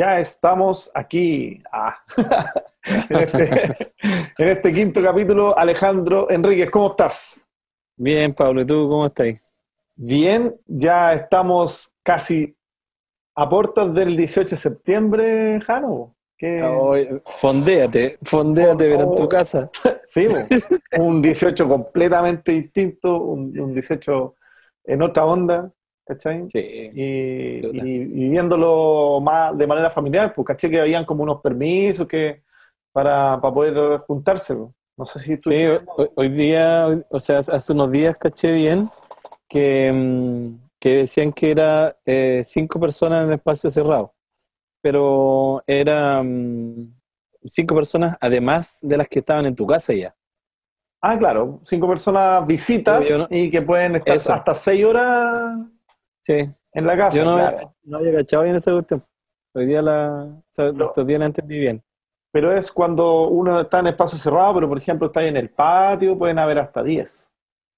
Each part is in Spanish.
ya estamos aquí. Ah. Este, en, este, quinto capítulo, Alejandro Enríquez, ¿cómo estás? Bien, Pablo, ¿y tú cómo estás? Bien, ya estamos casi a puertas del 18 de septiembre, Jano. ¿Qué? fondéate, fondéate, en tu casa. sí, un 18 completamente distinto, un, un 18 en otra onda. ¿Cachai? Sí. Y, viéndolo más de manera familiar, pues caché que habían como unos permisos que para, poder juntarse. Pues. No sé si tú... Sí, hoy, día, o sea, hace unos días caché bien que, mm, que decían que era eh, cinco personas en el espacio cerrado, pero eran cinco personas además de las que estaban en tu casa ya. Ah, claro, cinco personas visitas y que pueden estar hasta seis horas Sí. En la casa. Yo no, no había cachado bien esa cuestión. Hoy día la. O sea, estos días la entendí bien. Pero es cuando uno está en espacio cerrado, pero por ejemplo está ahí en el patio, pueden haber hasta 10.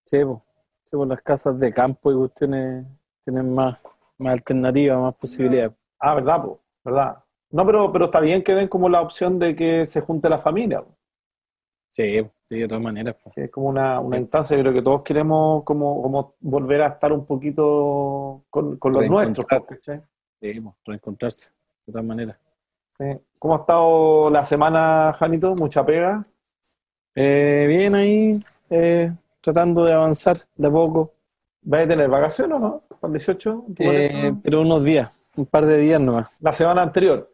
Sí, pues. Sí, pues las casas de campo y cuestiones tienen más, más alternativas, más posibilidades. Ah, verdad, pues, verdad. No, pero, pero está bien que den como la opción de que se junte la familia. Sí, de todas maneras. Es como una, una instancia, yo creo que todos queremos como, como volver a estar un poquito con, los nuestros. Sí, reencontrarse, de todas maneras. ¿Cómo ha estado la semana, Janito? ¿Mucha pega? Eh, bien ahí, eh, tratando de avanzar de poco. ¿Vas a tener vacaciones o no? ¿Para el 18? Eh, pero unos días, un par de días nomás. ¿La semana anterior?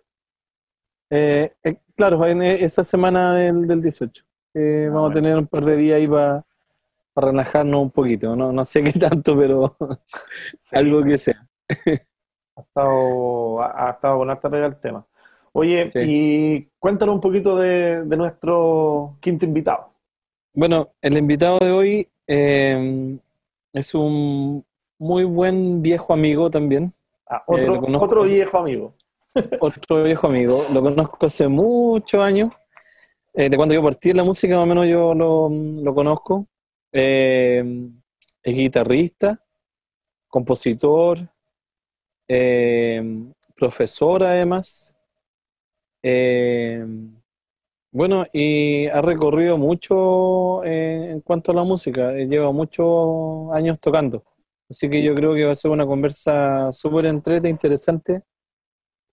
claro, esa semana del, del 18. Ah, vamos a tener un par de días ahí para relajarnos un poquito. No, no sé qué tanto, pero algo que sea. ha estado, ha, estado con harta pega el tema. Oye, y cuéntanos un poquito de, nuestro quinto invitado. Bueno, el invitado de hoy em, es un muy buen viejo amigo también. Ah, otro, eh, otro viejo amigo. otro viejo amigo. Lo conozco hace muchos años. Eh, de cuando yo partí la música, más o menos yo lo, conozco. Eh, es guitarrista, compositor, eh, profesor además. bueno, y ha recorrido mucho en cuanto a la música, lleva muchos años tocando. Así que yo creo que va a ser una conversa súper entrete, interesante,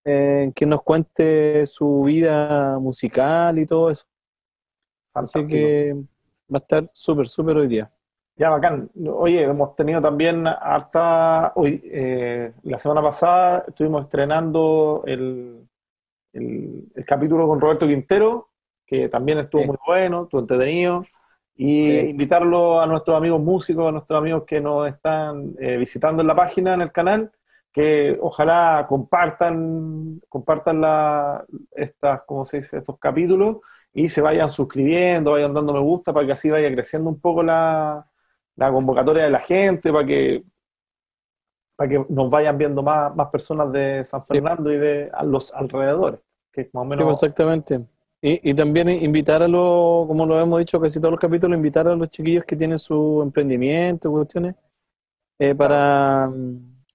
que nos cuente su vida musical y todo eso. Así que va a estar súper, súper hoy día. Ya, bacán. Oye, hemos tenido también harta. Hoy, eh, la semana pasada estuvimos estrenando el, el, capítulo con Roberto Quintero, que también estuvo muy bueno, estuvo entretenido. Y invitarlo a nuestros amigos músicos, a nuestros amigos que nos están eh, visitando en la página, en el canal, que ojalá compartan, compartan la, estas, ¿cómo se dice? estos capítulos y se vayan suscribiendo, vayan dando me gusta para que así vaya creciendo un poco la, convocatoria de la gente, para que, para que nos vayan viendo más, más personas de San Fernando y de los alrededores. Que más o menos... Exactamente. Y, y, también invitar a los, como lo hemos dicho casi todos los capítulos, invitar a los chiquillos que tienen su emprendimiento, cuestiones, eh, para,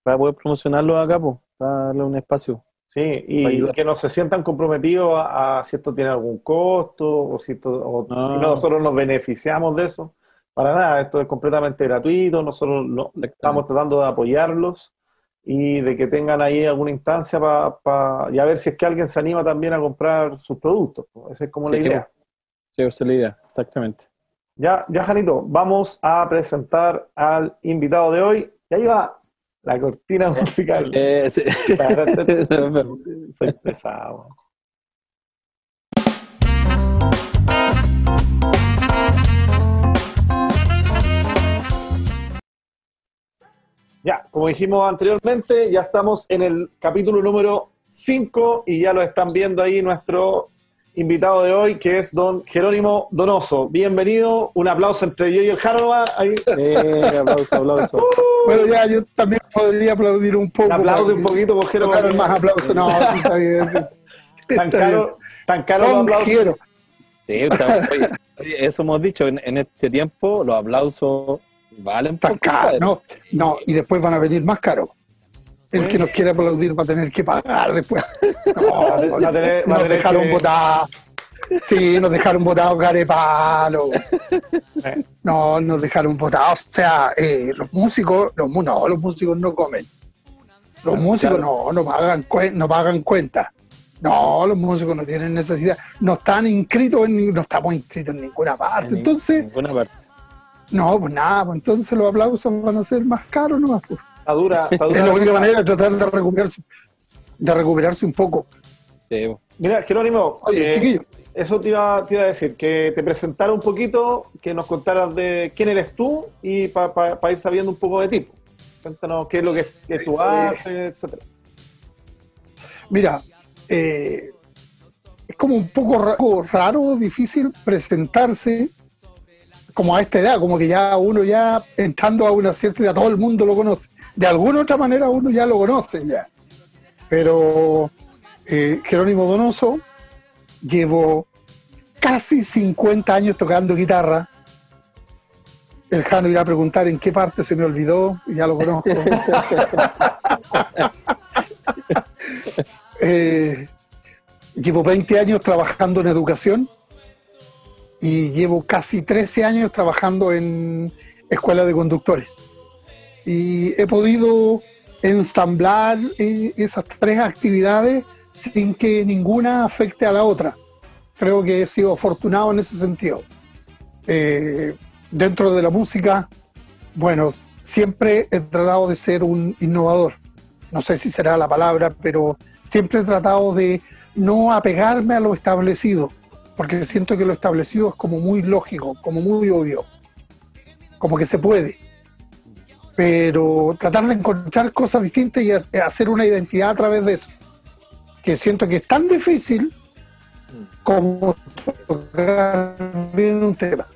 para poder promocionarlo acá, pues, para darle un espacio. Sí, y que no se sientan comprometidos a, si esto tiene algún costo o si, o si nosotros nos beneficiamos de eso. Para nada, esto es completamente gratuito, nosotros estamos tratando de apoyarlos y de que tengan ahí alguna instancia para y a ver si es que alguien se anima también a comprar sus productos. Esa es como la idea. Sí, esa es la idea, exactamente. Ya, ya, Janito, vamos a presentar al invitado de hoy. Y ahí va la cortina musical. Eh, Soy pesado. Ya, como dijimos anteriormente, ya estamos en el capítulo número 5 y ya lo están viendo ahí nuestro invitado de hoy, que es don Jerónimo Donoso. Bienvenido, un aplauso entre yo y el Jarova. Ahí. Eh, aplauso, aplauso. bueno, ya yo también podría aplaudir un poco. Aplaude un poquito, por Jerónimo. más aplauso, no, está bien. tan caro, tan caro los aplausos. Sí, está, oye, eso hemos dicho, en, en, este tiempo los aplausos valen tan caro. No, no, y después van a venir más caros. El que nos quiere aplaudir va a tener que pagar después. No, Va a tener- va a tener nos dejaron que- votar. Sí, nos dejaron votados carepalo. Eh, No, nos dejaron votados. O sea, eh, los músicos, los, no, los músicos no comen. Los músicos no, no pagan, no pagan cuenta. No, los músicos no tienen necesidad. No están inscritos en, no estamos inscritos en ninguna parte. En Entonces, ninguna parte. no, pues nada, pues entonces los aplausos van a ser más caros nomás. Pues. Está dura, está dura Es la única manera de tratar de recuperarse, de recuperarse un poco. Sí. Mira, Jerónimo, Oye, eh, chiquillo, eso te iba, te iba a decir, que te presentara un poquito, que nos contaras de quién eres tú y para ir sabiendo un poco de ti. Cuéntanos qué es lo que, que tú haces, etcétera. mira, eh, es como un poco raro, difícil presentarse como a esta edad, como que ya uno ya entrando a una cierta edad, todo el mundo lo conoce. De alguna otra manera uno ya lo conoce ya. Pero eh, Jerónimo Donoso, llevo casi 50 años tocando guitarra. El Jano irá a preguntar en qué parte se me olvidó, y ya lo conozco. Eh, llevo 20 años trabajando en educación y llevo casi 13 años trabajando en escuela de conductores. Y he podido ensamblar eh, esas tres actividades sin que ninguna afecte a la otra. Creo que he sido afortunado en ese sentido. Eh, dentro de la música, bueno, siempre he tratado de ser un innovador. No sé si será la palabra, pero siempre he tratado de no apegarme a lo establecido, porque siento que lo establecido es como muy lógico, como muy obvio, como que se puede. Pero tratar de encontrar cosas distintas y ha- hacer una identidad a través de eso, que siento que es tan difícil como tocar bien un tema.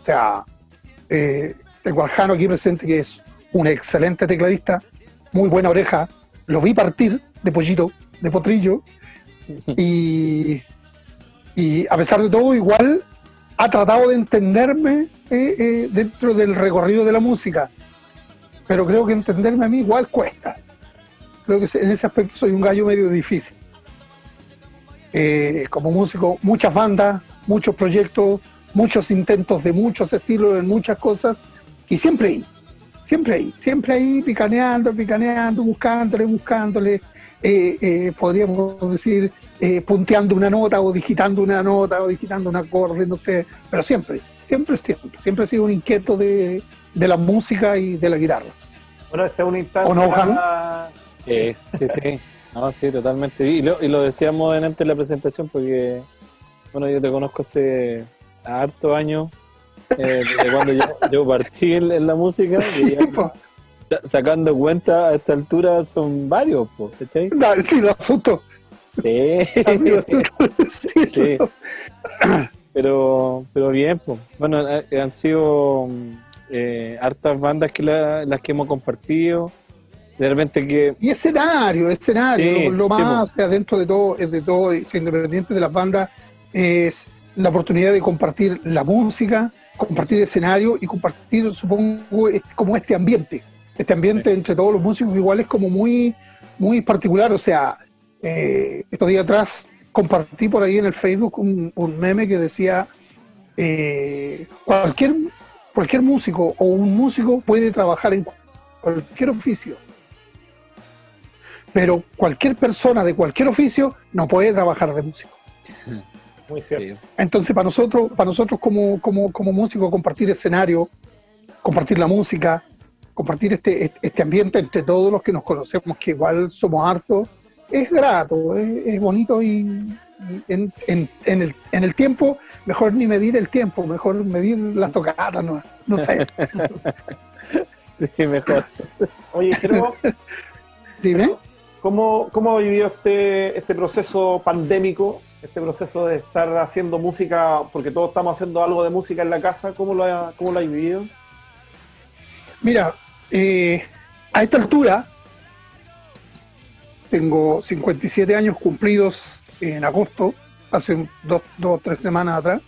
O sea, eh, tengo al Jano aquí presente que es un excelente tecladista, muy buena oreja, lo vi partir de pollito, de potrillo, y, y a pesar de todo igual ha tratado de entenderme eh, eh, dentro del recorrido de la música, pero creo que entenderme a mí igual cuesta. Creo que en ese aspecto soy un gallo medio difícil. Eh, como músico, muchas bandas, muchos proyectos, muchos intentos de muchos estilos, en muchas cosas, y siempre ahí, siempre ahí, siempre ahí picaneando, picaneando, buscándole, buscándole, eh, eh, podríamos decir, punteando una nota o digitando una nota o digitando un acorde, no sé, pero siempre, siempre, siempre, siempre he sido un inquieto de, de la música y de la guitarra. Bueno, esta es una instancia. ¿O no? Sí, sí, sí. No, sí, totalmente. Y lo, y lo decíamos en antes de la presentación porque, bueno, yo te conozco hace hartos años, eh, desde cuando yo, yo partí en, en la música, y ya sacando cuenta a esta altura son varios, po, ¿cachai? Sí, lo asusto. Sí. decirlo. Pero, pero bien, pues. Bueno, eh, han sido eh, hartas bandas que la- las que hemos compartido. De repente que Y escenario, escenario, Sí, lo, lo sí, más, o sea, dentro de todo, es de todo, es independiente de las bandas, es la oportunidad de compartir la música, compartir escenario y compartir, supongo, como este ambiente. Este ambiente entre todos los músicos igual es como muy, muy particular. O sea, eh, estos días atrás compartí por ahí en el Facebook un, un meme que decía eh, cualquier, cualquier músico o un músico puede trabajar en cualquier oficio pero cualquier persona de cualquier oficio no puede trabajar de músico. Muy cierto. sí, Entonces, para nosotros, para nosotros como, como, como músicos, compartir escenario, compartir la música, compartir este, este ambiente entre todos los que nos conocemos, que igual somos hartos, es grato, es, es bonito y, y en, en, en, el, en el tiempo, mejor ni medir el tiempo, mejor medir las tocadas, no, no sé. sí, mejor. Oye, Jero, Dime. ¿cómo, ¿cómo ha vivido este, este proceso pandémico? Este proceso de estar haciendo música, porque todos estamos haciendo algo de música en la casa, ¿cómo lo ha, cómo lo ha vivido? Mira, eh, a esta altura tengo 57 años cumplidos en agosto, hace dos o tres semanas atrás.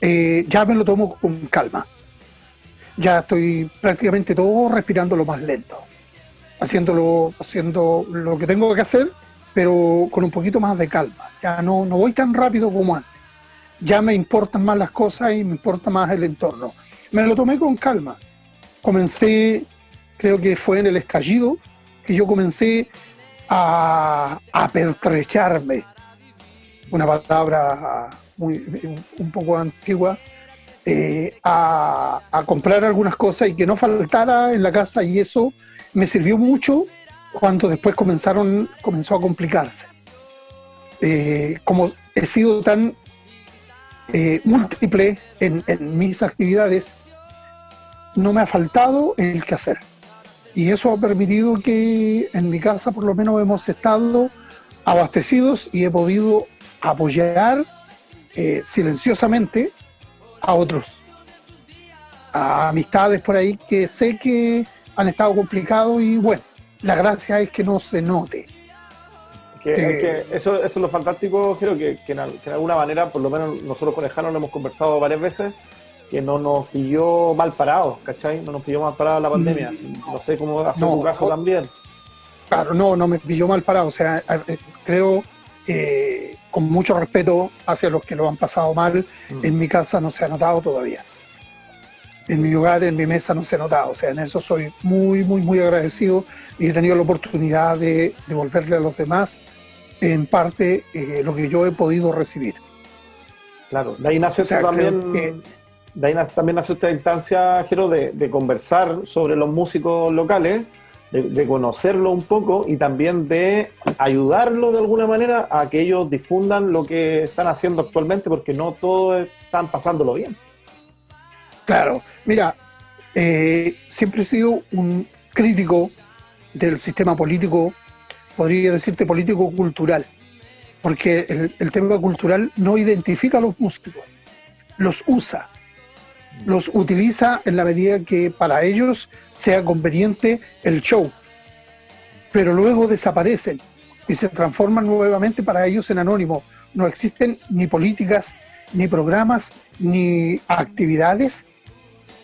Eh, ya me lo tomo con calma. Ya estoy prácticamente todo respirando lo más lento. haciéndolo, haciendo lo que tengo que hacer, pero con un poquito más de calma. Ya no, no voy tan rápido como antes. Ya me importan más las cosas y me importa más el entorno. Me lo tomé con calma. Comencé, creo que fue en el estallido, que yo comencé a, a pertrecharme. Una palabra muy, un poco antigua, eh, a, comprar algunas cosas y que no faltara en la casa y eso me sirvió mucho cuando después comenzaron, comenzó a complicarse. Eh, como he sido tan eh, múltiple en, mis actividades, no me ha faltado el que hacer. Y eso ha permitido que en mi casa por lo menos hemos estado abastecidos y he podido apoyar silenciosamente a otros, a amistades por ahí que sé que han estado complicados y bueno, la gracia es que no se note. Que, eso, eso, es lo fantástico, creo que, que, en, alguna manera, por lo menos nosotros con Ejano lo hemos conversado varias veces, que no nos pilló mal parados, ¿cachai? No nos pilló mal parados la pandemia. Mm. No sé cómo ha sido tu caso también. Claro, no, no me pilló mal parado. O sea, creo que con mucho respeto hacia los que lo han pasado mal, mm. en mi casa no se ha notado todavía. En mi hogar, en mi mesa no se ha notado. O sea, en eso soy muy, muy, muy agradecido y he tenido la oportunidad de devolverle a los demás en parte eh, lo que yo he podido recibir. Claro, de ahí nace también, de ahí también nace esta instancia, Jero, de, de conversar sobre los músicos locales de, conocerlo un poco y también de ayudarlo de alguna manera a que ellos difundan lo que están haciendo actualmente, porque no todos están pasándolo bien. Claro, mira, eh, siempre he sido un crítico del sistema político, podría decirte político-cultural, porque el tema cultural no identifica a los músicos, los usa los utiliza en la medida que para ellos sea conveniente el show, pero luego desaparecen y se transforman nuevamente para ellos en anónimo. No existen ni políticas, ni programas, ni actividades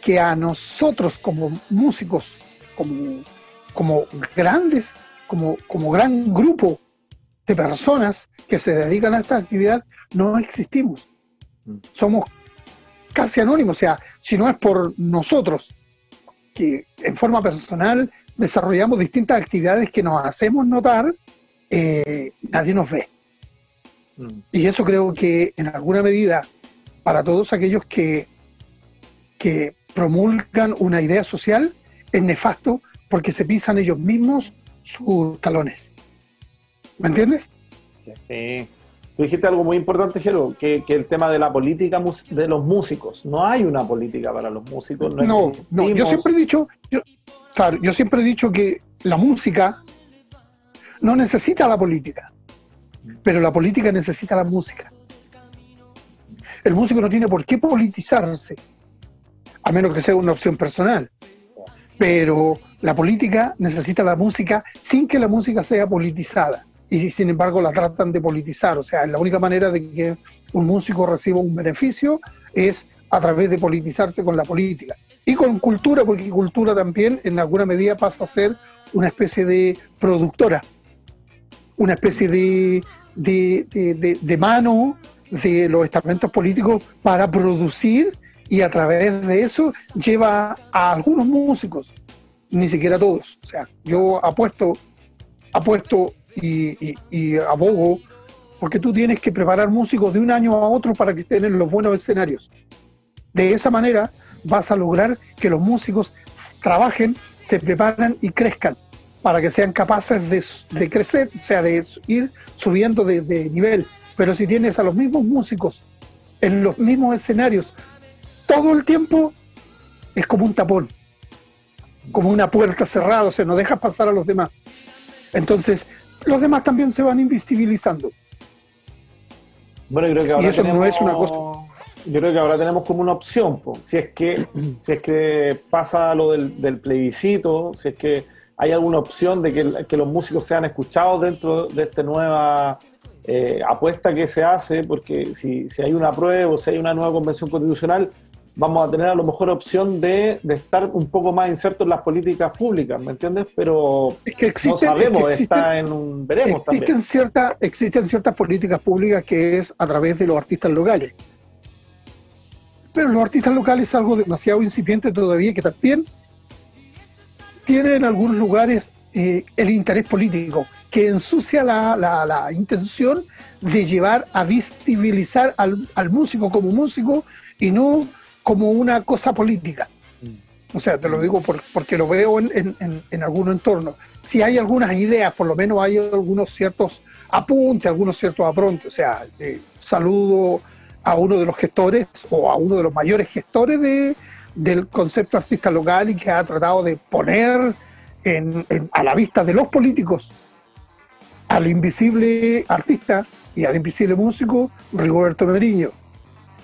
que a nosotros como músicos, como, como grandes, como, como gran grupo de personas que se dedican a esta actividad, no existimos. Mm. Somos casi anónimo, o sea, si no es por nosotros, que en forma personal desarrollamos distintas actividades que nos hacemos notar, eh, nadie nos ve. Mm. Y eso creo que en alguna medida, para todos aquellos que, que promulgan una idea social, es nefasto porque se pisan ellos mismos sus talones. ¿Me entiendes? Sí. Tú dijiste algo muy importante, Jero, que, el tema de la política de los músicos. No hay una política para los músicos. No, no, yo siempre he dicho, yo, claro, yo siempre he dicho que la música no necesita la política, pero la política necesita la música. El músico no tiene por qué politizarse, a menos que sea una opción personal. Pero la política necesita la música sin que la música sea politizada y sin embargo la tratan de politizar. O sea, la única manera de que un músico reciba un beneficio es a través de politizarse con la política. Y con cultura, porque cultura también en alguna medida pasa a ser una especie de productora, una especie de, de, de, mano de los estamentos políticos para producir y a través de eso lleva a algunos músicos, ni siquiera todos. O sea, yo apuesto, apuesto y, abogo porque tú tienes que preparar músicos de un año a otro para que estén en los buenos escenarios. De esa manera vas a lograr que los músicos trabajen, se preparan y crezcan para que sean capaces de, crecer, o sea, de ir subiendo de, de, nivel. Pero si tienes a los mismos músicos en los mismos escenarios todo el tiempo, es como un tapón, como una puerta cerrada, o sea, no dejas pasar a los demás. Entonces, los demás también se van invisibilizando. Bueno, yo creo que ahora tenemos, no es una cosa. Yo creo que ahora tenemos como una opción, si es que si es que pasa lo del, plebiscito, si es que hay alguna opción de que, los músicos sean escuchados dentro de esta nueva eh, apuesta que se hace, porque si, si hay una prueba o si hay una nueva convención constitucional, vamos a tener a lo mejor opción de, estar un poco más insertos en las políticas públicas, ¿me entiendes? Pero no sabemos, está en un veremos existen también. existen ciertas políticas públicas que es a través de los artistas locales. Pero los artistas locales es algo demasiado incipiente todavía que también tiene en algunos lugares eh, el interés político, que ensucia la, la, intención de llevar a visibilizar al, al músico como músico y no como una cosa política. O sea, te lo digo porque lo veo en, en, en, algunos entornos. Si hay algunas ideas, por lo menos hay algunos ciertos apuntes, algunos ciertos aprontes. O sea, saludo a uno de los gestores o a uno de los mayores gestores de, del concepto artista local y que ha tratado de poner en, a la vista de los políticos al invisible artista y al invisible músico Rigoberto Meriño.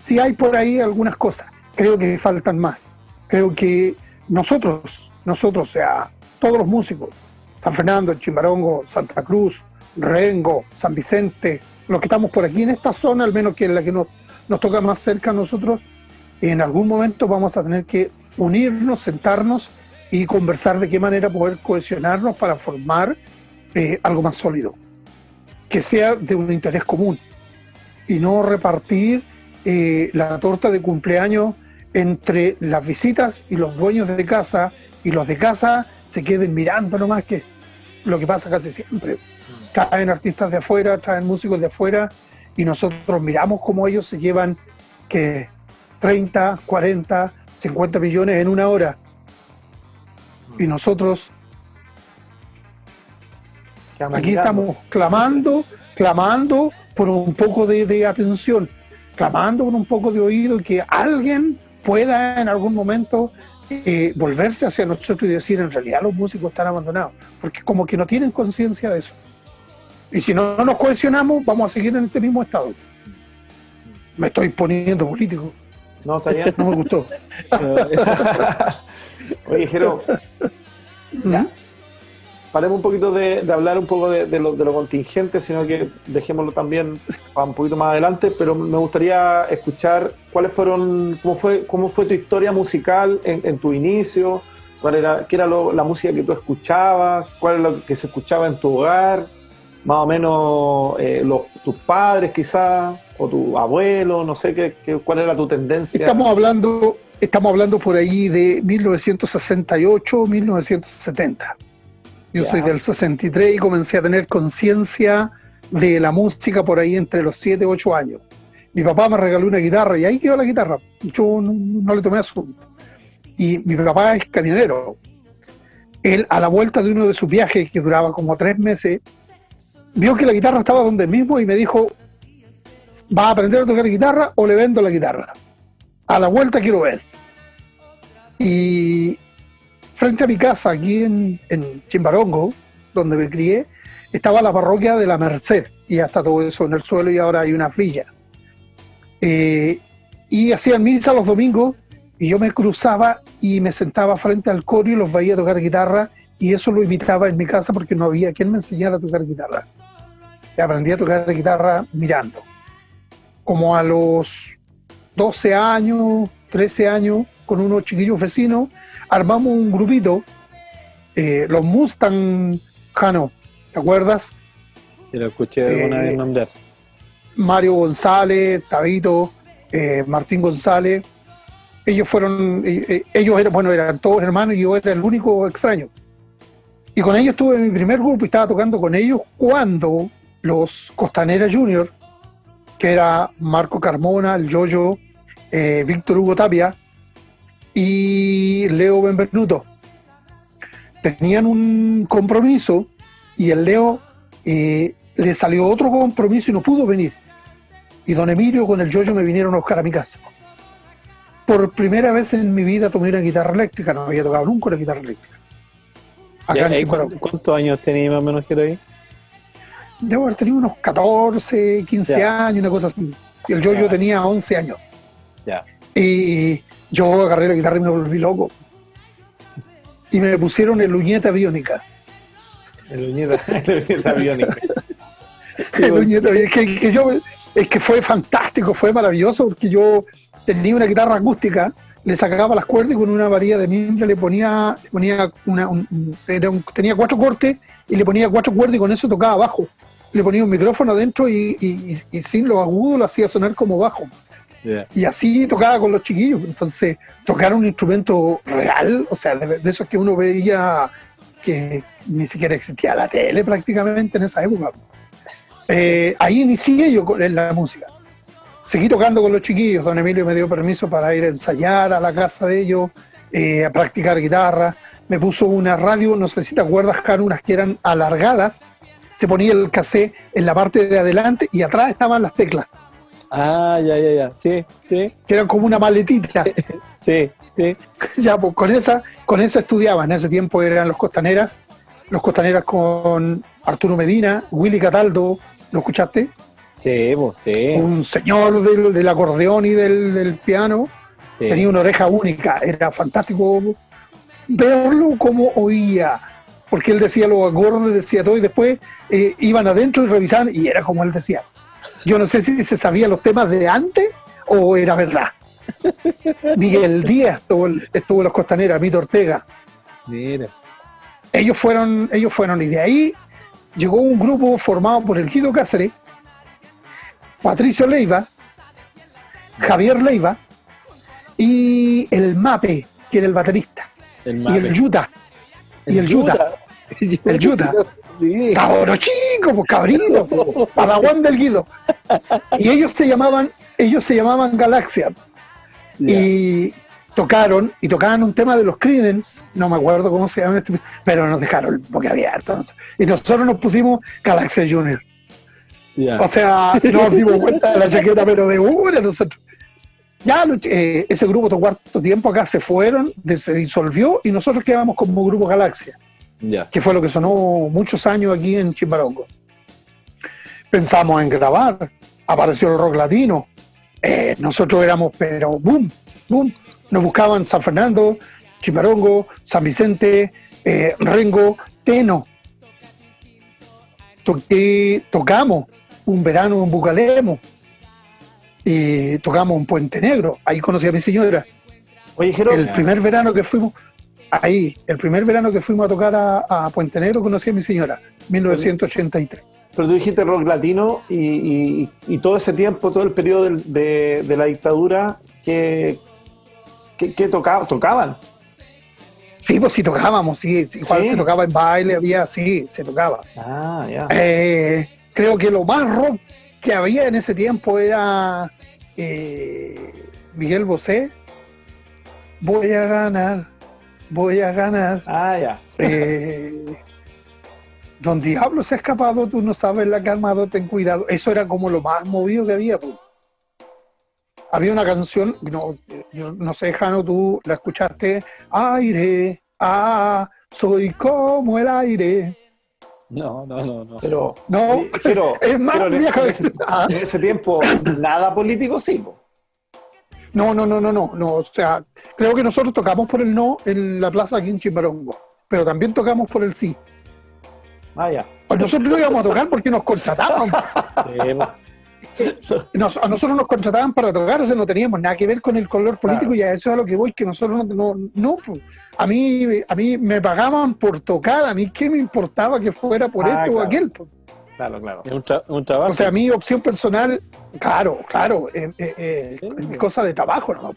Si hay por ahí algunas cosas creo que faltan más. Creo que nosotros, nosotros, o sea, todos los músicos, San Fernando, Chimbarongo, Santa Cruz, Rengo, San Vicente, los que estamos por aquí en esta zona, al menos que es la que nos, nos toca más cerca a nosotros, en algún momento vamos a tener que unirnos, sentarnos y conversar de qué manera poder cohesionarnos para formar eh, algo más sólido, que sea de un interés común y no repartir eh, la torta de cumpleaños entre las visitas y los dueños de casa y los de casa se queden mirando nomás que lo que pasa casi siempre. Traen artistas de afuera, traen músicos de afuera y nosotros miramos cómo ellos se llevan que 30, 40, 50 millones en una hora. Y nosotros aquí estamos clamando, clamando por un poco de, de atención, clamando con un poco de oído y que alguien pueda en algún momento eh, volverse hacia nosotros y decir en realidad los músicos están abandonados, porque como que no tienen conciencia de eso. Y si no, nos cohesionamos, vamos a seguir en este mismo estado. Me estoy poniendo político. No, está bien. No me gustó. Oye, Jero, ¿ya? Paremos un poquito de, hablar un poco de, lo, de, lo, contingente, sino que dejémoslo también para un poquito más adelante, pero me gustaría escuchar cuáles fueron, cómo fue, cómo fue tu historia musical en, tu inicio, cuál era, qué era la música que tú escuchabas, cuál era lo que se escuchaba en tu hogar, más o menos eh, los, tus padres quizás, o tu abuelo, no sé qué, qué, cuál era tu tendencia. Estamos hablando, estamos hablando por ahí de 1968, 1970 yo soy del 63 y comencé a tener conciencia de la música por ahí entre los 7 y 8 años. Mi papá me regaló una guitarra y ahí quedó la guitarra. Yo no, le tomé asunto. Y mi papá es camionero. Él, a la vuelta de uno de sus viajes, que duraba como tres meses, vio que la guitarra estaba donde mismo y me dijo, ¿va a aprender a tocar guitarra o le vendo la guitarra? A la vuelta quiero ver. Y frente a mi casa, aquí en, Chimbarongo, donde me crié, estaba la parroquia de la Merced, y ya está todo eso en el suelo y ahora hay una villa. Eh, y hacían misa los domingos y yo me cruzaba y me sentaba frente al coro y los veía tocar guitarra y eso lo imitaba en mi casa porque no había quien me enseñara a tocar guitarra. Y aprendí a tocar guitarra mirando. Como a los 12 años, 13 años, con unos chiquillos vecinos, armamos un grupito, eh, los Mustang Jano, ¿te acuerdas? Sí, lo escuché alguna vez eh, nombrar. Mario González, Tabito, eh, Martín González, ellos fueron, ellos eran, bueno, eran todos hermanos y yo era el único extraño. Y con ellos tuve mi primer grupo y estaba tocando con ellos cuando los Costanera Junior, que era Marco Carmona, el Yoyo, Víctor Hugo Tapia, y Leo Benvenuto. Tenían un compromiso y el Leo eh, le salió otro compromiso y no pudo venir. Y don Emilio con el Yoyo me vinieron a buscar a mi casa. Por primera vez en mi vida tomé una guitarra eléctrica, no había tocado nunca una guitarra eléctrica. ¿Cuántos años tenía más o menos que ahí? Debo haber tenido unos 14, 15 años, una cosa así. Y el Yoyo tenía 11 años. Ya. Y yo agarré la guitarra y me volví loco. Y me pusieron el uñeta biónica. El uñeta, biónica. el uñeta biónica. Que, yo, es que fue fantástico, fue maravilloso, porque yo tenía una guitarra acústica, le sacaba las cuerdas y con una varilla de mimbre le ponía, le ponía una, un- un- era un- tenía cuatro cortes y le ponía cuatro cuerdas y con eso tocaba bajo. Le ponía un micrófono adentro y, y- y- y sin los agudos lo hacía sonar como bajo. Y así tocaba con los chiquillos. Entonces, tocar un instrumento real, o sea, de, de esos que uno veía que ni siquiera existía la tele prácticamente en esa época. Eh, ahí inicié yo con- la música. Seguí tocando con los chiquillos. Don Emilio me dio permiso para ir a ensayar a la casa de ellos, eh, a practicar guitarra. Me puso una radio, no sé si te acuerdas, Jaro, unas que eran alargadas. Se ponía el cassette en la parte de adelante y atrás estaban las teclas, Ah, ya, ya, ya. Sí, sí, que eran como una maletita. sí, sí. ya, pues con esa, con esa estudiaba. En ese tiempo eran los Costaneras, los Costaneras con Arturo Medina, Willy Cataldo, ¿lo escuchaste? Sí, pues, sí. Un señor del, del acordeón y del, del piano, sí. tenía una oreja única, era fantástico verlo como oía, porque él decía los acordes, decía todo, y después eh, iban adentro y revisaban, y era como él decía. Yo no sé si se sabía los temas de antes o era verdad. Miguel Díaz estuvo, estuvo en los Costaneras, Mito Ortega, Mira. ellos fueron, ellos fueron, y de ahí llegó un grupo formado por el Guido Cáceres, Patricio Leiva, Javier Leiva y el Mape, que era el baterista, El y el Yuta, y el Yuta, El Yuta. Sí. cabro chico, pues cabrito, pues, padawan del Guido. Y ellos se llamaban, ellos se llamaban Galaxia, y tocaron, y tocaban un tema de los Creedence, no me acuerdo cómo se llama, este, pero nos dejaron el boquiabierto. Y nosotros nos pusimos Galaxia Junior. O sea, no nos dimos cuenta de la chaqueta, pero de una nosotros. Ya eh, ese grupo de cuarto tiempo acá se fueron, se disolvió y nosotros quedamos como grupo Galaxia, Ya. que fue lo que sonó muchos años aquí en Chimbarongo. Pensamos en grabar, apareció el rock latino, eh, nosotros éramos, pero boom, boom, nos buscaban San Fernando, Chimbarongo, San Vicente, eh, Rengo, Teno. Toqué- tocamos un verano en Bucalemo y tocamos en Puente Negro, ahí conocí a mi señora. Oye, Jero, El primer verano que fuimos, ahí, el primer verano que fuimos a tocar a, a Puente Negro conocí a mi señora, 1983. pero tú dijiste rock latino y, y- y todo ese tiempo, todo el periodo de, de la dictadura, ¿qué, qué, qué tocaba- tocaban? Sí, pues sí tocábamos, sí, sí, igual ¿Sí? se tocaba en baile, había, sí, se tocaba. Ah, ya. Eh, creo que lo más rock que había en ese tiempo era eh, Miguel Bosé. Voy a ganar, voy a ganar. Ah, ya. Eh, Don Diablo se ha escapado, tú no sabes la que ha armado, ten cuidado. Eso era como lo más movido que había. pues. Había una canción, no, yo no sé, Jano, tú la escuchaste. Aire, ah, soy como el aire. No, no, no, no. Pero, No, Jero, es más en, en ese, Ah. en ese tiempo, nada político, sí. po. No, no, no, no, no, no. O sea, creo que nosotros tocamos por el no en la plaza aquí en Chimbarongo, pero también tocamos por el sí. Ah, ya. Pues nosotros íbamos a tocar porque nos contrataban. Pues. Nos- a nosotros nos contrataban para tocar, o sea, no teníamos nada que ver con el color político Claro. y a eso es a lo que voy, que nosotros no, no, no, pues, a mí, a mí me pagaban por tocar, a mí qué me importaba que fuera por Ah, esto o aquel. Claro, claro. Es un, tra- un trabajo. O sea, mi opción personal, claro, claro, eh, eh, eh, es mi cosa de trabajo, ¿no?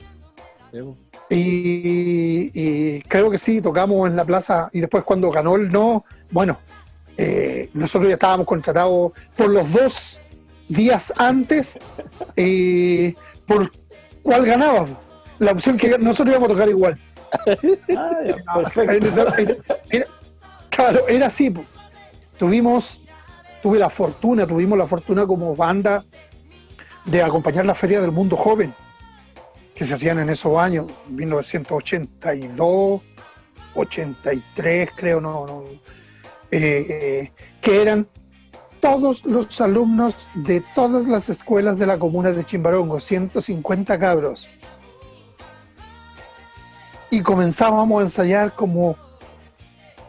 Y, y creo que sí, tocamos en la plaza y después cuando ganó el no, bueno, eh, nosotros ya estábamos contratados por los dos días antes, eh, por cuál ganábamos. La opción que nosotros íbamos a tocar igual. Ah, ya. Era- era- claro, era así. Tuvimos, tuve la fortuna, tuvimos la fortuna como banda de acompañar la Feria del Mundo Joven, que se hacían en esos años, 1982, 83, creo, no, eh, eh, que eran todos los alumnos de todas las escuelas de la comuna de Chimbarongo, 150 cabros. Y comenzábamos a ensayar como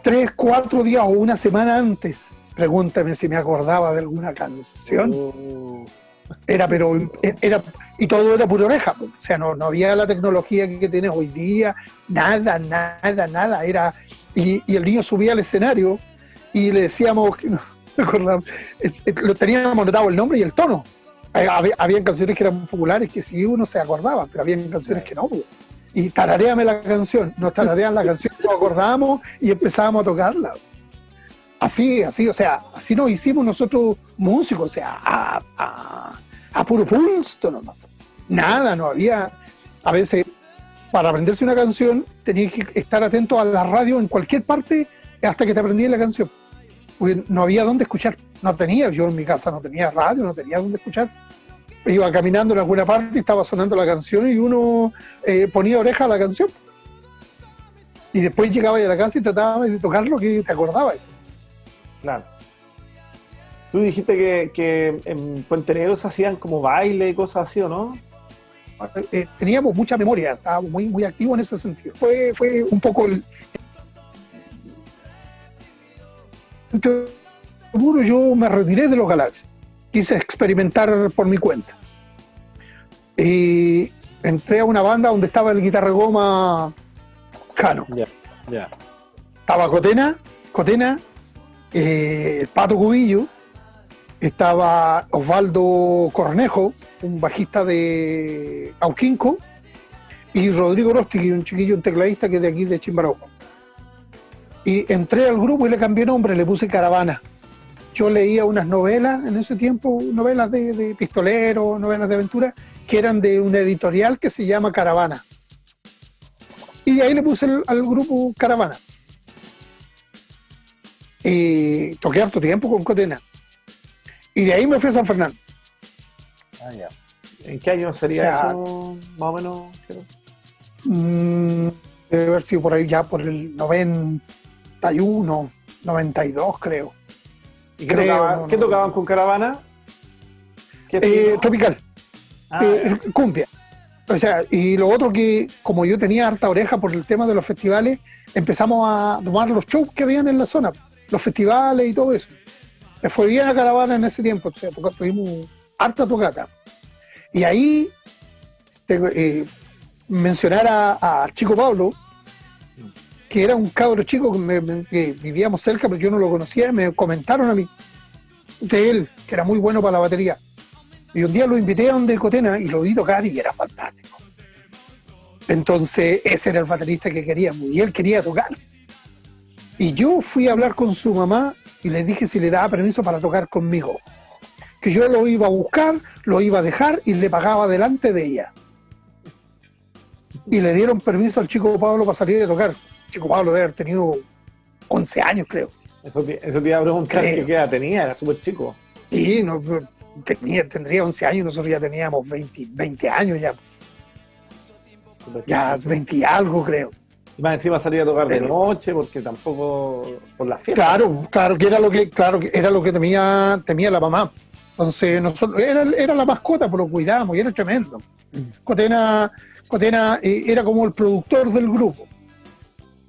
tres, cuatro días o una semana antes. Pregúntame si me acordaba de alguna canción. Uh, Era, pero era, y todo era pura oreja, o sea, no, no había la tecnología que tienes hoy día, nada, nada, nada, era, y, el niño subía al escenario y le decíamos, no, lo teníamos notado el nombre y el tono. Había, habían canciones que eran populares que sí uno se acordaba, pero había canciones que no. Y tarareame la canción, nos tararean la canción, nos acordábamos y empezábamos a tocarla. Así, así, o sea, así nos hicimos nosotros músicos, o sea, a, a, puro pulso. Nada, no había. A veces, para aprenderse una canción, tenías que estar atento a la radio en cualquier parte hasta que te aprendías la canción. Porque no había dónde escuchar. No tenía, yo en mi casa no tenía radio, no tenía dónde escuchar. Iba caminando en alguna parte estaba sonando la canción y uno eh, ponía oreja a la canción. Y después llegaba a la casa y trataba de tocar lo que te acordabas. Claro. Tú dijiste que, que en Puente Negro se hacían como baile y cosas así, ¿o no? Eh, teníamos mucha memoria, estábamos muy, muy activos en ese sentido. Fue, fue un poco el... Yo me retiré de los Galaxias, quise experimentar por mi cuenta. Y entré a una banda donde estaba el guitarra goma Cano. Ya, Estaba Cotena, Cotena, eh, el Pato Cubillo, estaba Osvaldo Cornejo, un bajista de Auquinco, y Rodrigo Rosti, un chiquillo, un tecladista que es de aquí de Chimbarojo. Y entré al grupo y le cambié nombre, le puse Caravana. Yo leía unas novelas en ese tiempo, novelas de, pistolero, novelas de aventura, que eran de una editorial que se llama Caravana. Y de ahí le puse al grupo Caravana y toqué harto tiempo con Cotena. Y de ahí me fui a San Fernando. Ah, ya. ¿En qué año sería eso, más o menos? Mm, debe haber sido por ahí ya por el 91, 92, creo. ¿Y qué, tocaban, con Caravana? Eh, tropical. Ah, eh, cumbia. O sea, y lo otro que, como yo tenía harta oreja por el tema de los festivales, empezamos a tomar los shows que habían en la zona los festivales y todo eso. Me fue bien a Caravana en ese tiempo, o sea, tuvimos harta tocata. Y ahí eh, mencionar a, Chico Pablo, que era un cabro chico que, vivíamos cerca, pero yo no lo conocía, me comentaron a mí de él, que era muy bueno para la batería. Y un día lo invité a donde Cotena y lo vi tocar y era fantástico. Entonces ese era el baterista que queríamos y él quería tocar. Y yo fui a hablar con su mamá y le dije si le daba permiso para tocar conmigo. Que yo lo iba a buscar, lo iba a dejar y le pagaba delante de ella. Y le dieron permiso al chico Pablo para salir a tocar. El chico Pablo debe haber tenido 11 años, creo. Eso te, eso te iba a preguntar qué edad tenía, era súper chico. Sí, no, tenía, tendría 11 años, nosotros ya teníamos 20, 20 años ya. Ya 20 y algo, creo. Y más encima salía a tocar de noche porque tampoco por la fiesta. Claro, claro que era lo que, claro que era lo que temía, temía la mamá. Entonces nosotros, era, era la mascota, pero lo cuidábamos y era tremendo. Cotena, Cotena eh, era como el productor del grupo.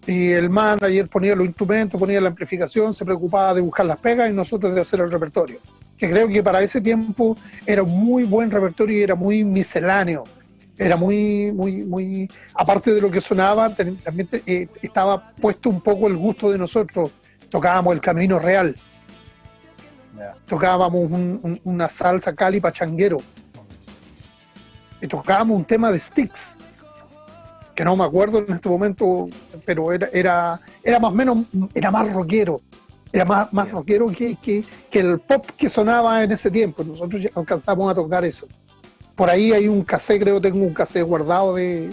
Y el manager ponía los instrumentos, ponía la amplificación, se preocupaba de buscar las pegas y nosotros de hacer el repertorio. Que creo que para ese tiempo era un muy buen repertorio y era muy misceláneo era muy, muy, muy, aparte de lo que sonaba, también eh, estaba puesto un poco el gusto de nosotros. Tocábamos el camino real. Tocábamos una salsa cali pachanguero. Y tocábamos un tema de Sticks, que no me acuerdo en este momento, pero era, era, era más o menos, era más rockero. Era más, más rockero que, que, que el pop que sonaba en ese tiempo. Nosotros ya alcanzamos a tocar eso por ahí hay un cassette, creo que tengo un cassette guardado de,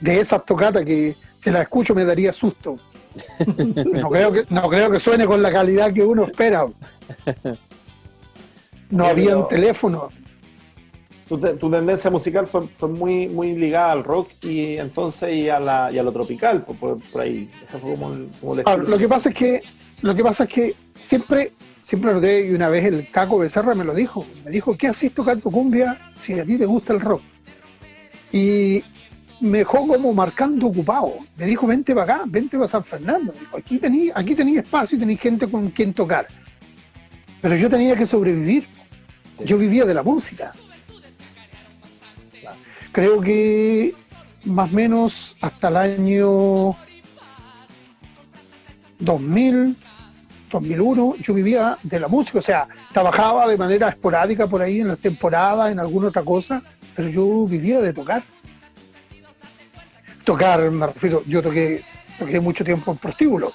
de esas tocatas que si la escucho me daría susto. No creo, que, no creo que suene con la calidad que uno espera. No había un teléfono. Tu, tendencia musical fue, fue, muy muy ligada al rock y entonces y a, la, y a lo tropical, por, por ahí. Eso fue como, lo que pasa es que lo que pasa es que siempre siempre lo y una vez el Caco Becerra me lo dijo. Me dijo, ¿qué haces tocando cumbia si a ti te gusta el rock? Y me dejó como marcando ocupado. Me dijo, vente para acá, vente para San Fernando. dijo, aquí tenía aquí espacio y tenía gente con quien tocar. Pero yo tenía que sobrevivir. Yo vivía de la música. Creo que más o menos hasta el año 2000, 2001, yo vivía de la música, o sea, trabajaba de manera esporádica por ahí en las temporadas, en alguna otra cosa, pero yo vivía de tocar. Tocar, me refiero, yo toqué, toqué mucho tiempo en prostíbulo.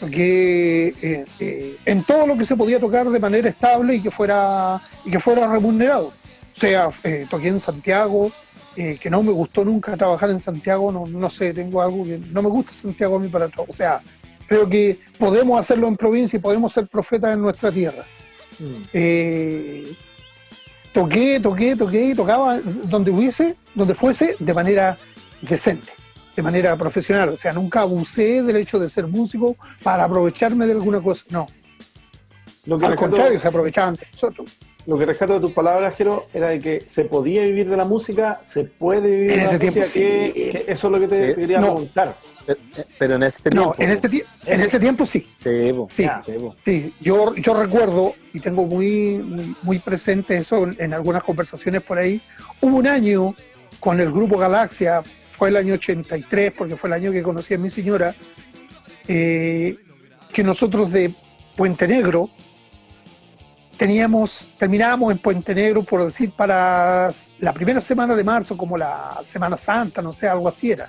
Toqué eh, eh, en todo lo que se podía tocar de manera estable y que fuera, y que fuera remunerado. O sea, eh, toqué en Santiago, que no me gustó nunca trabajar en Santiago, no, no sé, tengo algo que no me gusta Santiago a mí para todo. O sea, creo que podemos hacerlo en provincia y podemos ser profetas en nuestra tierra. Mm. toqué, toqué, toqué y tocaba donde hubiese, donde fuese, de manera decente, de manera profesional. O sea, nunca abusé del hecho de ser músico para aprovecharme de alguna cosa. No. Lo que Al contrario, se aprovechaban de nosotros. Lo que rescato de tus palabras, Jero, era de que se podía vivir de la música, se puede vivir de la música, que, eso es lo que te quería preguntar. Pero en ese tiempo. No, en ese, en ese tiempo sí. Sí, sí, sí, Yo, yo recuerdo y tengo muy, muy, presente eso en, algunas conversaciones por ahí. Hubo un año con el grupo Galaxia, fue el año 83, porque fue el año que conocí a mi señora, eh, que nosotros de Puente Negro teníamos, terminábamos en Puente Negro, por decir, para la primera semana de marzo, como la Semana Santa, no sé, algo así era.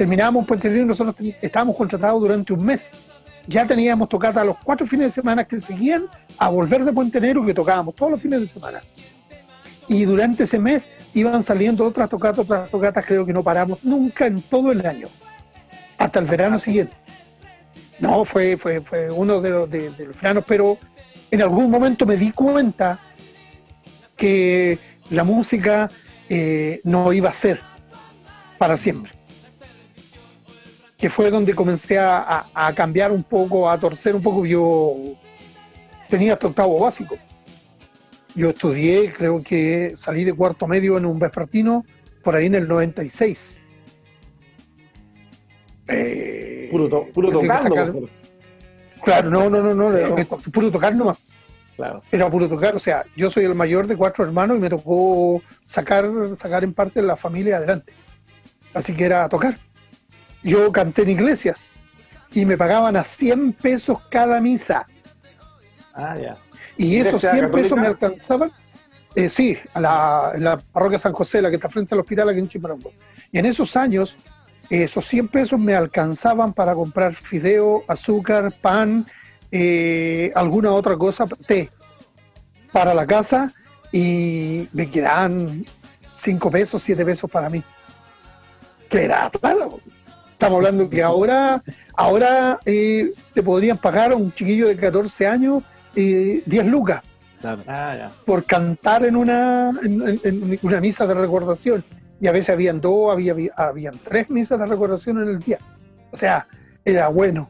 Terminábamos en Puente Negro y nosotros estábamos contratados durante un mes. Ya teníamos tocata los cuatro fines de semana que seguían a volver de Puente Negro, que tocábamos todos los fines de semana. Y durante ese mes iban saliendo otras tocatas, otras tocatas, creo que no paramos nunca en todo el año, hasta el verano siguiente. No, fue, fue, fue uno de los, de, veranos, pero en algún momento me di cuenta que la música eh, no iba a ser para siempre. Que fue donde comencé a, cambiar un poco, a torcer un poco. Yo tenía hasta octavo básico. Yo estudié, creo que salí de cuarto medio en un vespertino por ahí en el 96. Eh, puro, puro tocando. Claro, no, no, no, no, puro tocar nomás. Claro. Era puro tocar, o sea, yo soy el mayor de cuatro hermanos y me tocó sacar, sacar en parte la familia adelante. Así que era tocar. Yo canté en iglesias y me pagaban a 100 pesos cada misa. Ah, ya. Y esos 100 pesos me alcanzaban, eh, sí, a la, en la parroquia San José, la que está frente al hospital aquí en Chimarango. Y en esos años esos 100 pesos me alcanzaban para comprar fideo, azúcar, pan, eh, alguna otra cosa, té, para la casa y me quedaban 5 pesos, 7 pesos para mí. Que era claro. Estamos hablando que ahora, ahora eh, te podrían pagar a un chiquillo de 14 años eh, 10 lucas. Por cantar en una, en una misa de recordación y a veces habían dos, había, habían tres misas de recordación en el día. O sea, era bueno.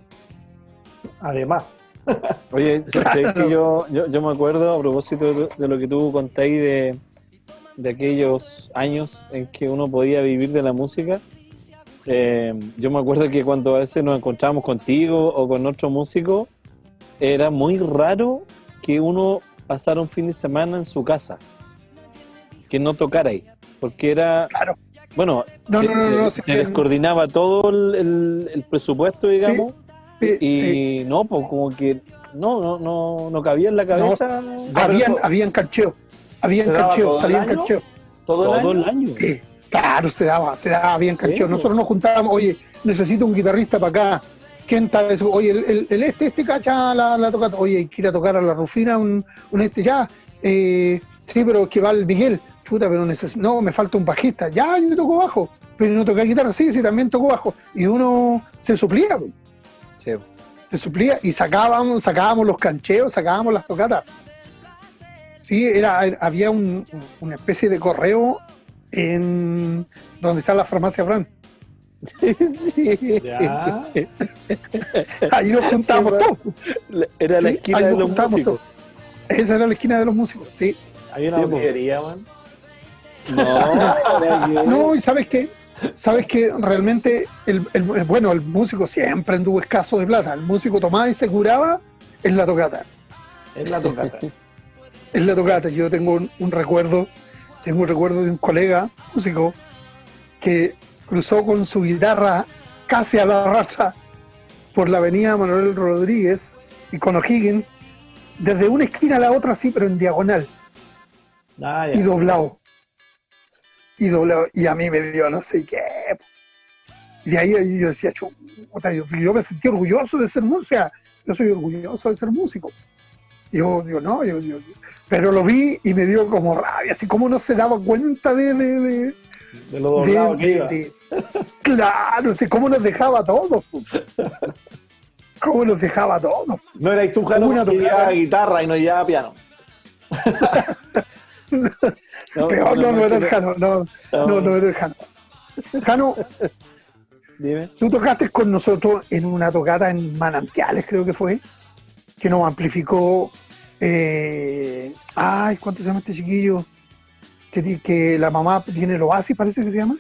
Además. Oye, que yo, yo, me acuerdo a propósito de, lo que tú contáis de, de aquellos años en que uno podía vivir de la música. Eh, yo me acuerdo que cuando a veces nos encontrábamos contigo o con otro músico, era muy raro que uno pasara un fin de semana en su casa, que no tocara ahí porque era... Claro. Bueno, no, descoordinaba todo el, presupuesto, digamos, y no, pues como que no, no, no, no cabía en la cabeza. habían, habían cancheo, habían cancheo, salían cancheo. ¿Todo, el año? Claro, se daba, se daba bien cancheo. Nosotros nos juntábamos, oye, necesito un guitarrista para acá. ¿Quién está eso? Oye, el, el, este, este cacha la, la toca. Oye, quiere tocar a la Rufina un, un este ya. Eh, sí, pero que va el Miguel pero no, me falta un bajista. Ya, yo toco bajo, pero no toca guitarra, sí, sí, también toco bajo. Y uno se suplía. Se suplía y sacábamos, sacábamos los cancheos, sacábamos las tocatas. Sí, era, había una especie de correo en donde está la farmacia Fran. Sí, Ahí nos juntamos todos. Era la esquina de los músicos. Esa era la esquina de los músicos, sí. Había una boquería, man. No, no, y sabes qué, sabes que realmente el, bueno, el músico siempre anduvo escaso de plata. El músico tomaba y se curaba en la tocata. En la tocata. en la tocata. Yo tengo un, un recuerdo, tengo un recuerdo de un colega músico que cruzó con su guitarra casi a la racha por la avenida Manuel Rodríguez y con O'Higgins, desde una esquina a la otra, sí, pero en diagonal Ah, y doblado. Y doblado. Y a mí me dio no sé qué. Y de ahí yo decía, chuta, yo, yo me sentí orgulloso de ser sea, yo soy orgulloso de ser músico. Y yo digo, no, yo, yo- pero lo vi y me dio como rabia, así como no se daba cuenta de, de, de- De lo doblado que iba. claro, sí, cómo nos dejaba a todos. pu. Cómo nos dejaba a todos. No erais tú, Jano, Una llevaba guitarra y no llevaba piano. Peor no, no era el Jano, no, no, no era el Jano. Jano, Dime. Tú tocaste con nosotros en una tocata en Manantiales, creo que fue, que nos amplificó. Eh, ay, ¿cuánto se llama este chiquillo? Que, que la mamá tiene el oasis, parece que se llama.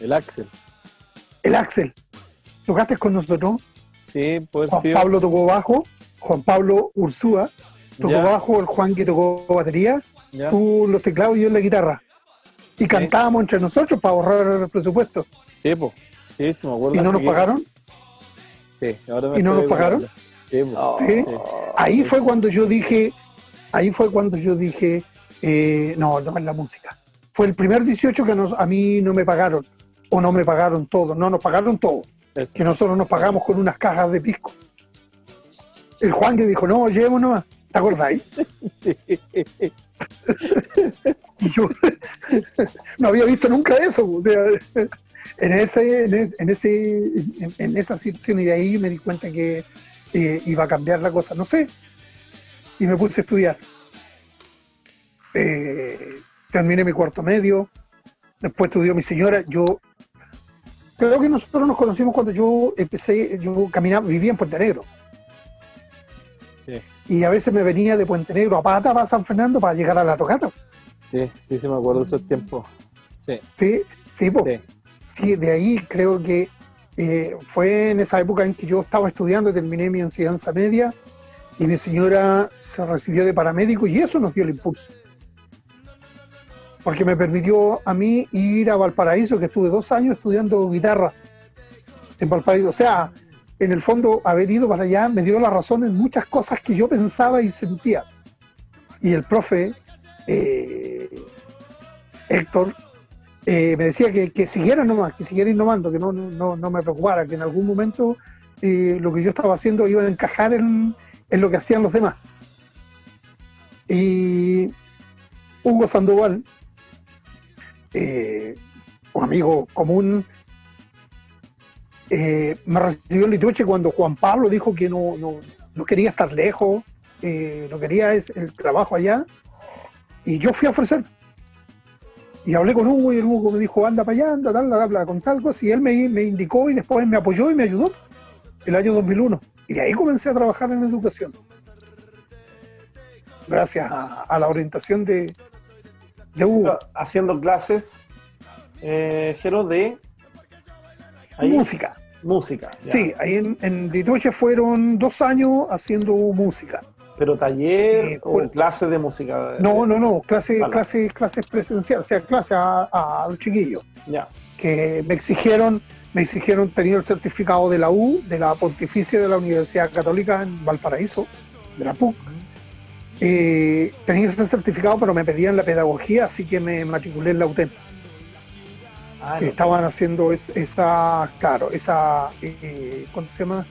El Axel. El Axel. Tocaste con nosotros. Sí, pues Juan sí. Pablo tocó bajo, Juan Pablo Ursúa tocó Ya. bajo, el Juan que tocó batería, Ya. tú los teclados y yo en la guitarra. Y cantábamos entre nosotros para ahorrar el presupuesto. Sí, pues. Sí, sí, me acuerdo. ¿Y no nos que- pagaron? Sí, ahora me ¿Y no nos pagaron? Sí, pues. Oh, Sí. Sí. Ahí fue cuando yo dije, ahí fue cuando yo dije, eh, no, no es la música. Fue el primer 18 que nos, a mí no me pagaron, o no me pagaron todo, no nos pagaron todo, Eso. que nosotros nos pagamos con unas cajas de pisco. El Juan que dijo, no, llevemos nomás, ¿te acordáis? Sí. Y yo no había visto nunca eso, o sea, en ese, en, en ese, en, en esa situación y de ahí me di cuenta que eh, iba a cambiar la cosa, no sé, y me puse a estudiar. Eh, terminé mi cuarto medio, después estudió mi señora, yo creo que nosotros nos conocimos cuando yo empecé, yo caminaba, vivía en Puente Negro. Sí. Y a veces me venía de Puente Negro a pata para San Fernando para llegar a la tocata. Sí, sí, sí, me acuerdo de esos tiempos. Sí, Sí, sí, po. sí. Sí, de ahí creo que eh, fue en esa época en que yo estaba estudiando, terminé mi enseñanza media y mi señora se recibió de paramédico y eso nos dio el impulso. Porque me permitió a mí ir a Valparaíso, que estuve dos años estudiando guitarra en Valparaíso. O sea, en el fondo, haber ido para allá me dio la razón en muchas cosas que yo pensaba y sentía. Y el profe, eh, Héctor, eh, me decía que, que siguiera nomás, que siguiera innovando, que no, me preocupara, que en algún momento eh, lo que yo estaba haciendo iba a encajar en, lo que hacían los demás. Y Hugo Sandoval, eh, un amigo común, me recibió en Lituche cuando Juan Pablo dijo que no, quería estar lejos, eh, no quería es- el trabajo allá, y yo fui a ofrecer. Y hablé con Hugo y el Hugo me dijo, anda para allá, anda, tal, bla, bla, con tal cosa. Y él me, me indicó y después me apoyó y me ayudó el año 2001. Y de ahí comencé a trabajar en educación. Gracias a, a la orientación de, de Hugo. Haciendo clases, eh, Jero, de ahí- Música. música. ya. Sí, ahí en, en Lituche fueron dos años haciendo música. Pero taller o por- clases de música. No, no, no, clases Vale. clases clases presenciales, o sea, clases a, a los chiquillos. Ya. que me exigieron, me exigieron tener el certificado de la U, de la Pontificia de la Universidad Católica en Valparaíso, de la PUC. Eh, tenía ese certificado, pero me pedían la pedagogía, así que me matriculé en la UTEM, Ah, que no. estaban haciendo es- esa, claro, esa, eh, ¿cómo se llama?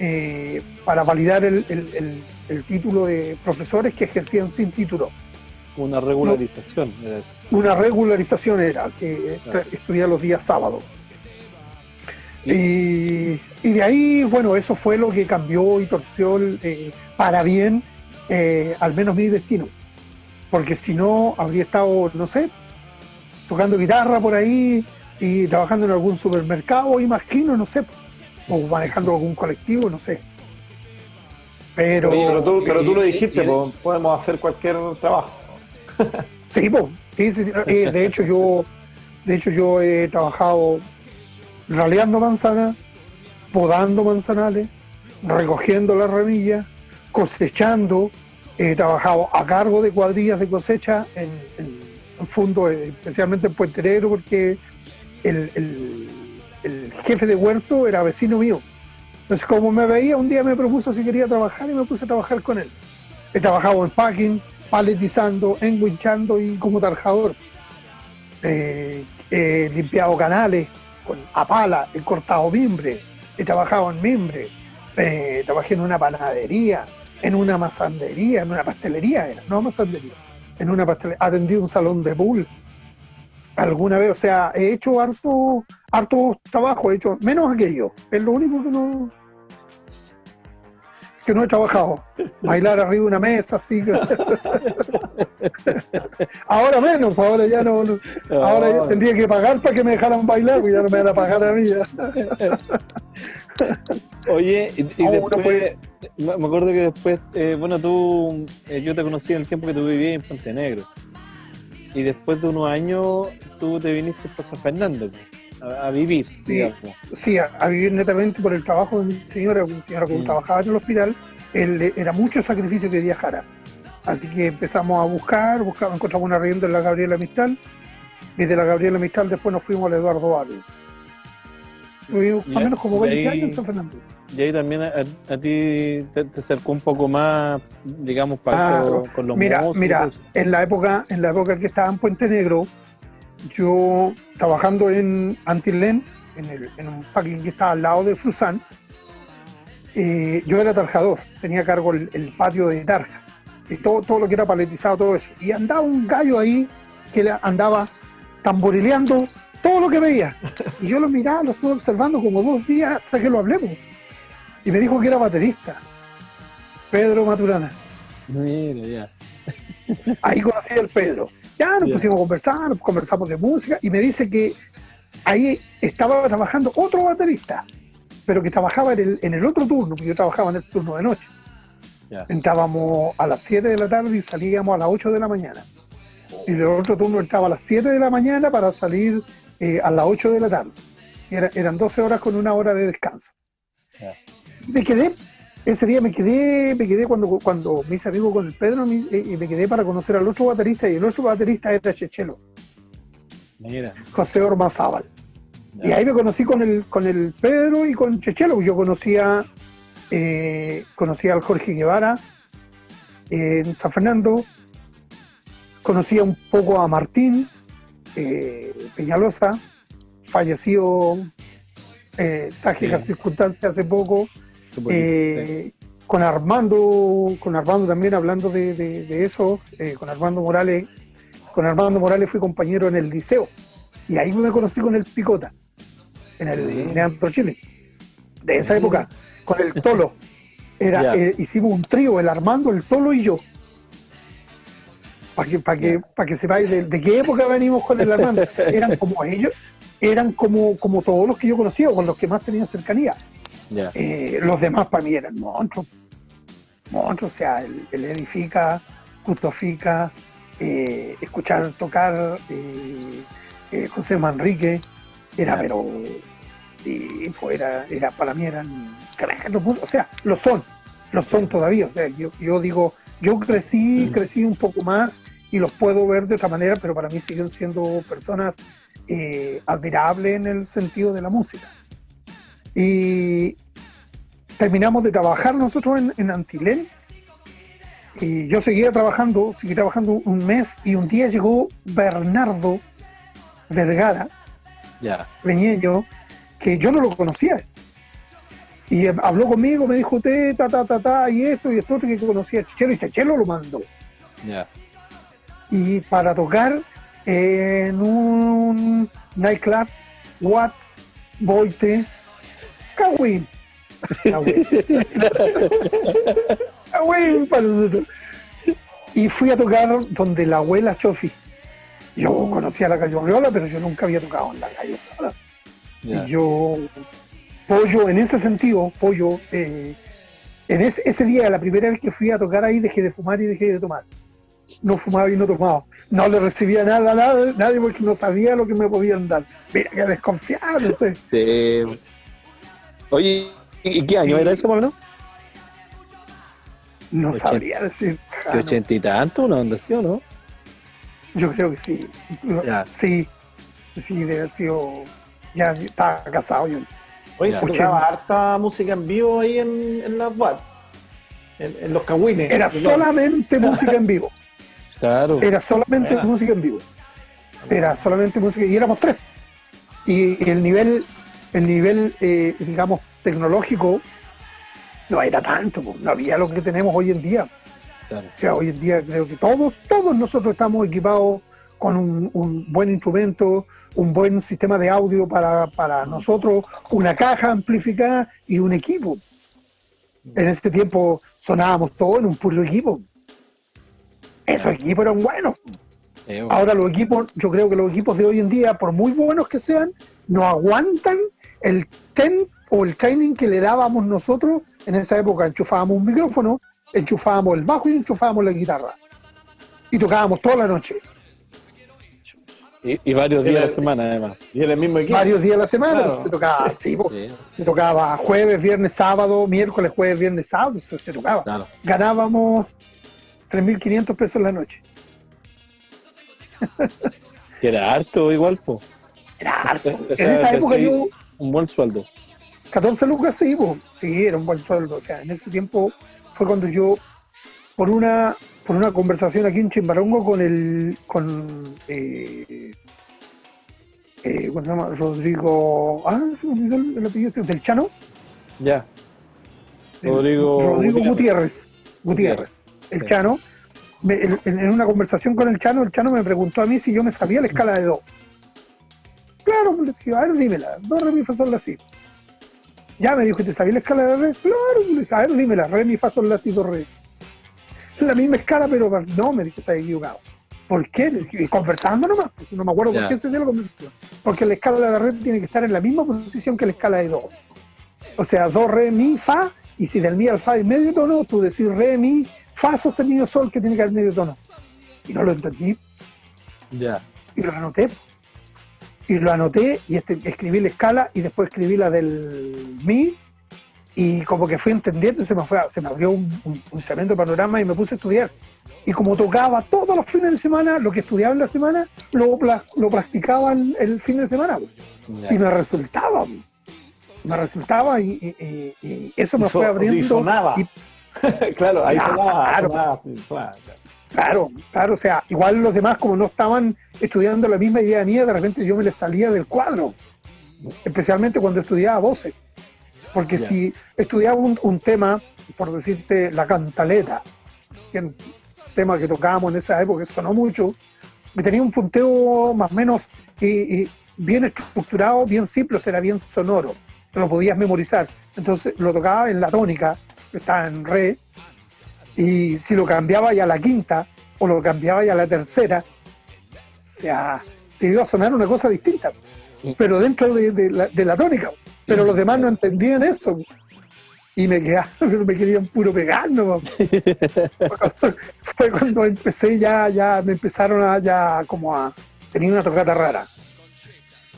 Eh, para validar el, el- el- el título de profesores que ejercían sin título. Una regularización. era eso. Una regularización era que Claro. estudiar los días sábados. Y, y de ahí, bueno, eso fue lo que cambió y torció eh, para bien, eh, al menos mi destino. Porque si no, habría estado, no sé, tocando guitarra por ahí y trabajando en algún supermercado, imagino, no sé, o manejando algún colectivo, no sé. Pero, Oye, pero tú, pero tú lo dijiste, y- po, podemos hacer cualquier trabajo. Sí, po. sí, sí, sí. Eh, de hecho yo, de hecho yo he trabajado raleando manzanas, podando manzanales, recogiendo las ramillas, cosechando, He trabajado a cargo de cuadrillas de cosecha en, en, en fondo, eh, especialmente en Puente Negro, porque el, el- el jefe de huerto era vecino mío. Entonces, como me veía, un día me propuso si quería trabajar y me puse a trabajar con él. He trabajado en packing, paletizando, enguinchando y como tarjador. Eh, he limpiado canales con a pala, he cortado mimbre, he trabajado en mimbre, eh, trabajé en una panadería, en una mazandería, en una pastelería, era, no mazandería, en una pastelería, atendí un salón de pool alguna vez, o sea, he hecho harto, harto trabajo, he hecho menos aquello, es lo único que no que no he trabajado, bailar arriba de una mesa, así que ahora menos, pues ahora ya no, no- ahora ya tendría que pagar para que me dejaran bailar, pues ya no me van a pagar a mí. Oye, y, y después, puede- me acuerdo que después, eh, bueno, tú, eh, yo te conocí en el tiempo que tú vivías en Puente Negro. Y después de unos años, tú te viniste para San Fernando, a, a vivir, digamos. sí, a, a vivir netamente por el trabajo de mi señora, señora como Mm. trabajaba en el hospital, él, era mucho sacrificio que viajara. Así que empezamos a buscar, buscamos, encontramos una rienda en la Gabriela Mistral, y de la Gabriela Mistral después nos fuimos al Eduardo Vargas. Más o menos como de 20 ahí- años en San Fernando. Y ahí también a, a ti te, te acercó un poco más, digamos, para Claro. con, con los Mira, mira, en la época, en la época que estaba en Puente Negro, yo trabajando en Antilén, en, el- en un packing que estaba al lado de Frusan, eh, yo era tarjador, tenía a cargo el, el patio de tarjas y todo, todo lo que era paletizado, todo eso. Y andaba un gallo ahí que andaba tamborileando todo lo que veía. Y yo lo miraba, lo estuve observando como dos días hasta que lo hablemos. Y me dijo que era baterista. Pedro Maturana. Mira, ya. Ahí conocí al Pedro. Ya nos Ya. pusimos a conversar, conversamos de música y me dice que ahí estaba trabajando otro baterista, pero que trabajaba en el, en el otro turno, porque yo trabajaba en el turno de noche. Ya. Entrábamos a las 7 de la tarde y salíamos a las 8 de la mañana. Y el otro turno entraba a las 7 de la mañana para salir eh, a las 8 de la tarde. Era- eran 12 horas con una hora de descanso. Me quedé, ese día me quedé, me quedé cuando, cuando me hice amigo con el Pedro, me, eh, me quedé para conocer al otro baterista y el otro baterista era Chechelo, Mira. José Ormazábal. Y ahí me conocí con el, con el Pedro y con Chechelo. Yo conocía, eh, conocía al Jorge Guevara eh, en San Fernando, conocía un poco a Martín eh, Peñalosa, fallecido eh, trágicas Sí. circunstancias hace poco. Eh, con Armando, con Armando también hablando de, de- de eso, eh, con Armando Morales, con Armando Morales fui compañero en el liceo y ahí me conocí con el Picota, en el Sí. Neantro Chile, de esa época, con el Tolo. Era, hicimos un trío, el Armando, el Tolo y yo. Para que, para que, para que sepáis de, de qué época venimos con el Armando. Eran como ellos, eran como, como todos los que yo conocía, o con los que más tenían cercanía. Eh, los demás para mí eran monstruos. Monstruos, o sea, el, el edifica, custofica, eh, escuchar tocar eh, eh, José Manrique, era, pero, y, pues, era, era, para mí eran músicos, o sea, lo son, lo son todavía, o sea, yo, yo digo, yo crecí, crecí un poco más y los puedo ver de otra manera, pero para mí siguen siendo personas eh, admirables en el sentido de la música. Y terminamos de trabajar nosotros en, en Antilén. Y yo seguía trabajando, seguí trabajando un mes y un día llegó Bernardo Vergara, peñeño, que yo no lo conocía. Y eh, habló conmigo, me dijo, te, ta, ta, ta, ta, y esto y esto, que conocía a Chichelo, y Chichelo lo mandó. Y para tocar en un nightclub, What, Boite, Kawin. Kawin. Kawin para nosotros. Y fui a tocar donde la abuela Chofi. Yo conocía la Cayorriola, pero yo nunca había tocado en la Cayorriola. Ya. Y yo, pollo, en ese sentido, pollo, eh, en ese, ese día, la primera vez que fui a tocar ahí, dejé de fumar y dejé de tomar. No fumaba y no tomaba. No le recibía nada a nada, nadie porque no sabía lo que me podían dar. Mira, que desconfiado, no sé. Sí. Oye, ¿y qué año era eso, más o menos? No sabría decir. que ochenta y tanto, una onda así, ¿o no? Yo creo que sí. Ya. Sí, sí, debe haber sido. Ya estaba casado yo. Oye, Ya. se tocaba harta música en vivo ahí en, en las web. En, en los cagüines. Era solamente música en vivo. Claro. Era solamente Buena. música en vivo. Era solamente música y éramos tres. Y, el nivel, el nivel, eh, digamos, tecnológico no era tanto, no había lo que tenemos hoy en día. claro. O sea, hoy en día creo que todos, todos nosotros estamos equipados con un, un buen instrumento, un buen sistema de audio para, para nosotros, una caja amplificada y un equipo. En este tiempo sonábamos todos en un puro equipo. Esos equipos eran buenos. Eh, bueno. Ahora los equipos, yo creo que los equipos de hoy en día, por muy buenos que sean, no aguantan el ten o el training que le dábamos nosotros. En esa época enchufábamos un micrófono, enchufábamos el bajo y enchufábamos la guitarra. Y tocábamos toda la noche, Y, y varios días a la semana, además. Y en el mismo equipo. varios días a la semana. Claro. Se tocaba, sí. Sí, se tocaba jueves, viernes, sábado, miércoles, jueves, viernes, sábado, se, se tocaba. claro. Ganábamos 3.500 pesos la noche. Que era harto igual, pues. Era harto. O sea, en esa época yo, Un buen sueldo. 14 lucas sí, po. sí, era un buen sueldo. O sea, en ese tiempo fue cuando yo, por una por una conversación aquí en Chimbarongo con el con eh, eh, ¿cómo se llama? Rodrigo ah se me olvidó el, el apellido este, del Chano Ya. Rodrigo Rodrigo Gutiérrez. Gutiérrez Gutiérrez, el. Chano me- en, en una conversación con el Chano el Chano me preguntó a mí si yo me sabía la escala de do claro pues, le dije, a ver dímela do re mi fa sol la si ya me dijo ¿te sabía la escala de re? claro pues, le dije, a ver dímela re mi fa sol la si do re es la misma escala pero no me dijo está equivocado ¿Por qué? Y conversando nomás, porque no me acuerdo por qué se dio la conversación. Porque la escala de re tiene que estar en la misma posición que la escala de do. O sea, do, re, mi, fa, y si del mi al fa hay medio tono, tú decís re, mi, fa sostenido sol, que tiene que haber medio tono. Y no lo entendí, Ya. y lo anoté. Y lo anoté, y este, escribí la escala, y después escribí la del mi, y como que fui entendiendo, y se me, fue, se me abrió un, un- un tremendo panorama, y me puse a estudiar. Y como tocaba todos los fines de semana, lo que estudiaba en la semana, lo, lo practicaba el, el fin de semana. ya. y me resultaba me resultaba y, y- y- y eso me fue abriendo y sonaba. claro, ahí claro. sonaba, sonaba, claro. claro claro o sea igual los demás como no estaban estudiando la misma idea mía de repente yo me les salía del cuadro especialmente cuando estudiaba voces porque si estudiaba un, un tema por decirte la cantaleta que un tema que tocábamos en esa época que sonó mucho me tenía un punteo más o menos y, y bien estructurado, bien simple, o sea, era bien sonoro, lo podías memorizar. Entonces lo tocaba en la tónica, estaba en re, y si lo cambiaba ya a la quinta o lo cambiaba ya a la tercera, o sea, te iba a sonar una cosa distinta, pero dentro de, de la, de la tónica. Pero los demás no entendían eso. Y me quedaban, me querían puro pegar, ¿no? Fue cuando empecé ya, ya me empezaron a ya como a tenía una tocata rara.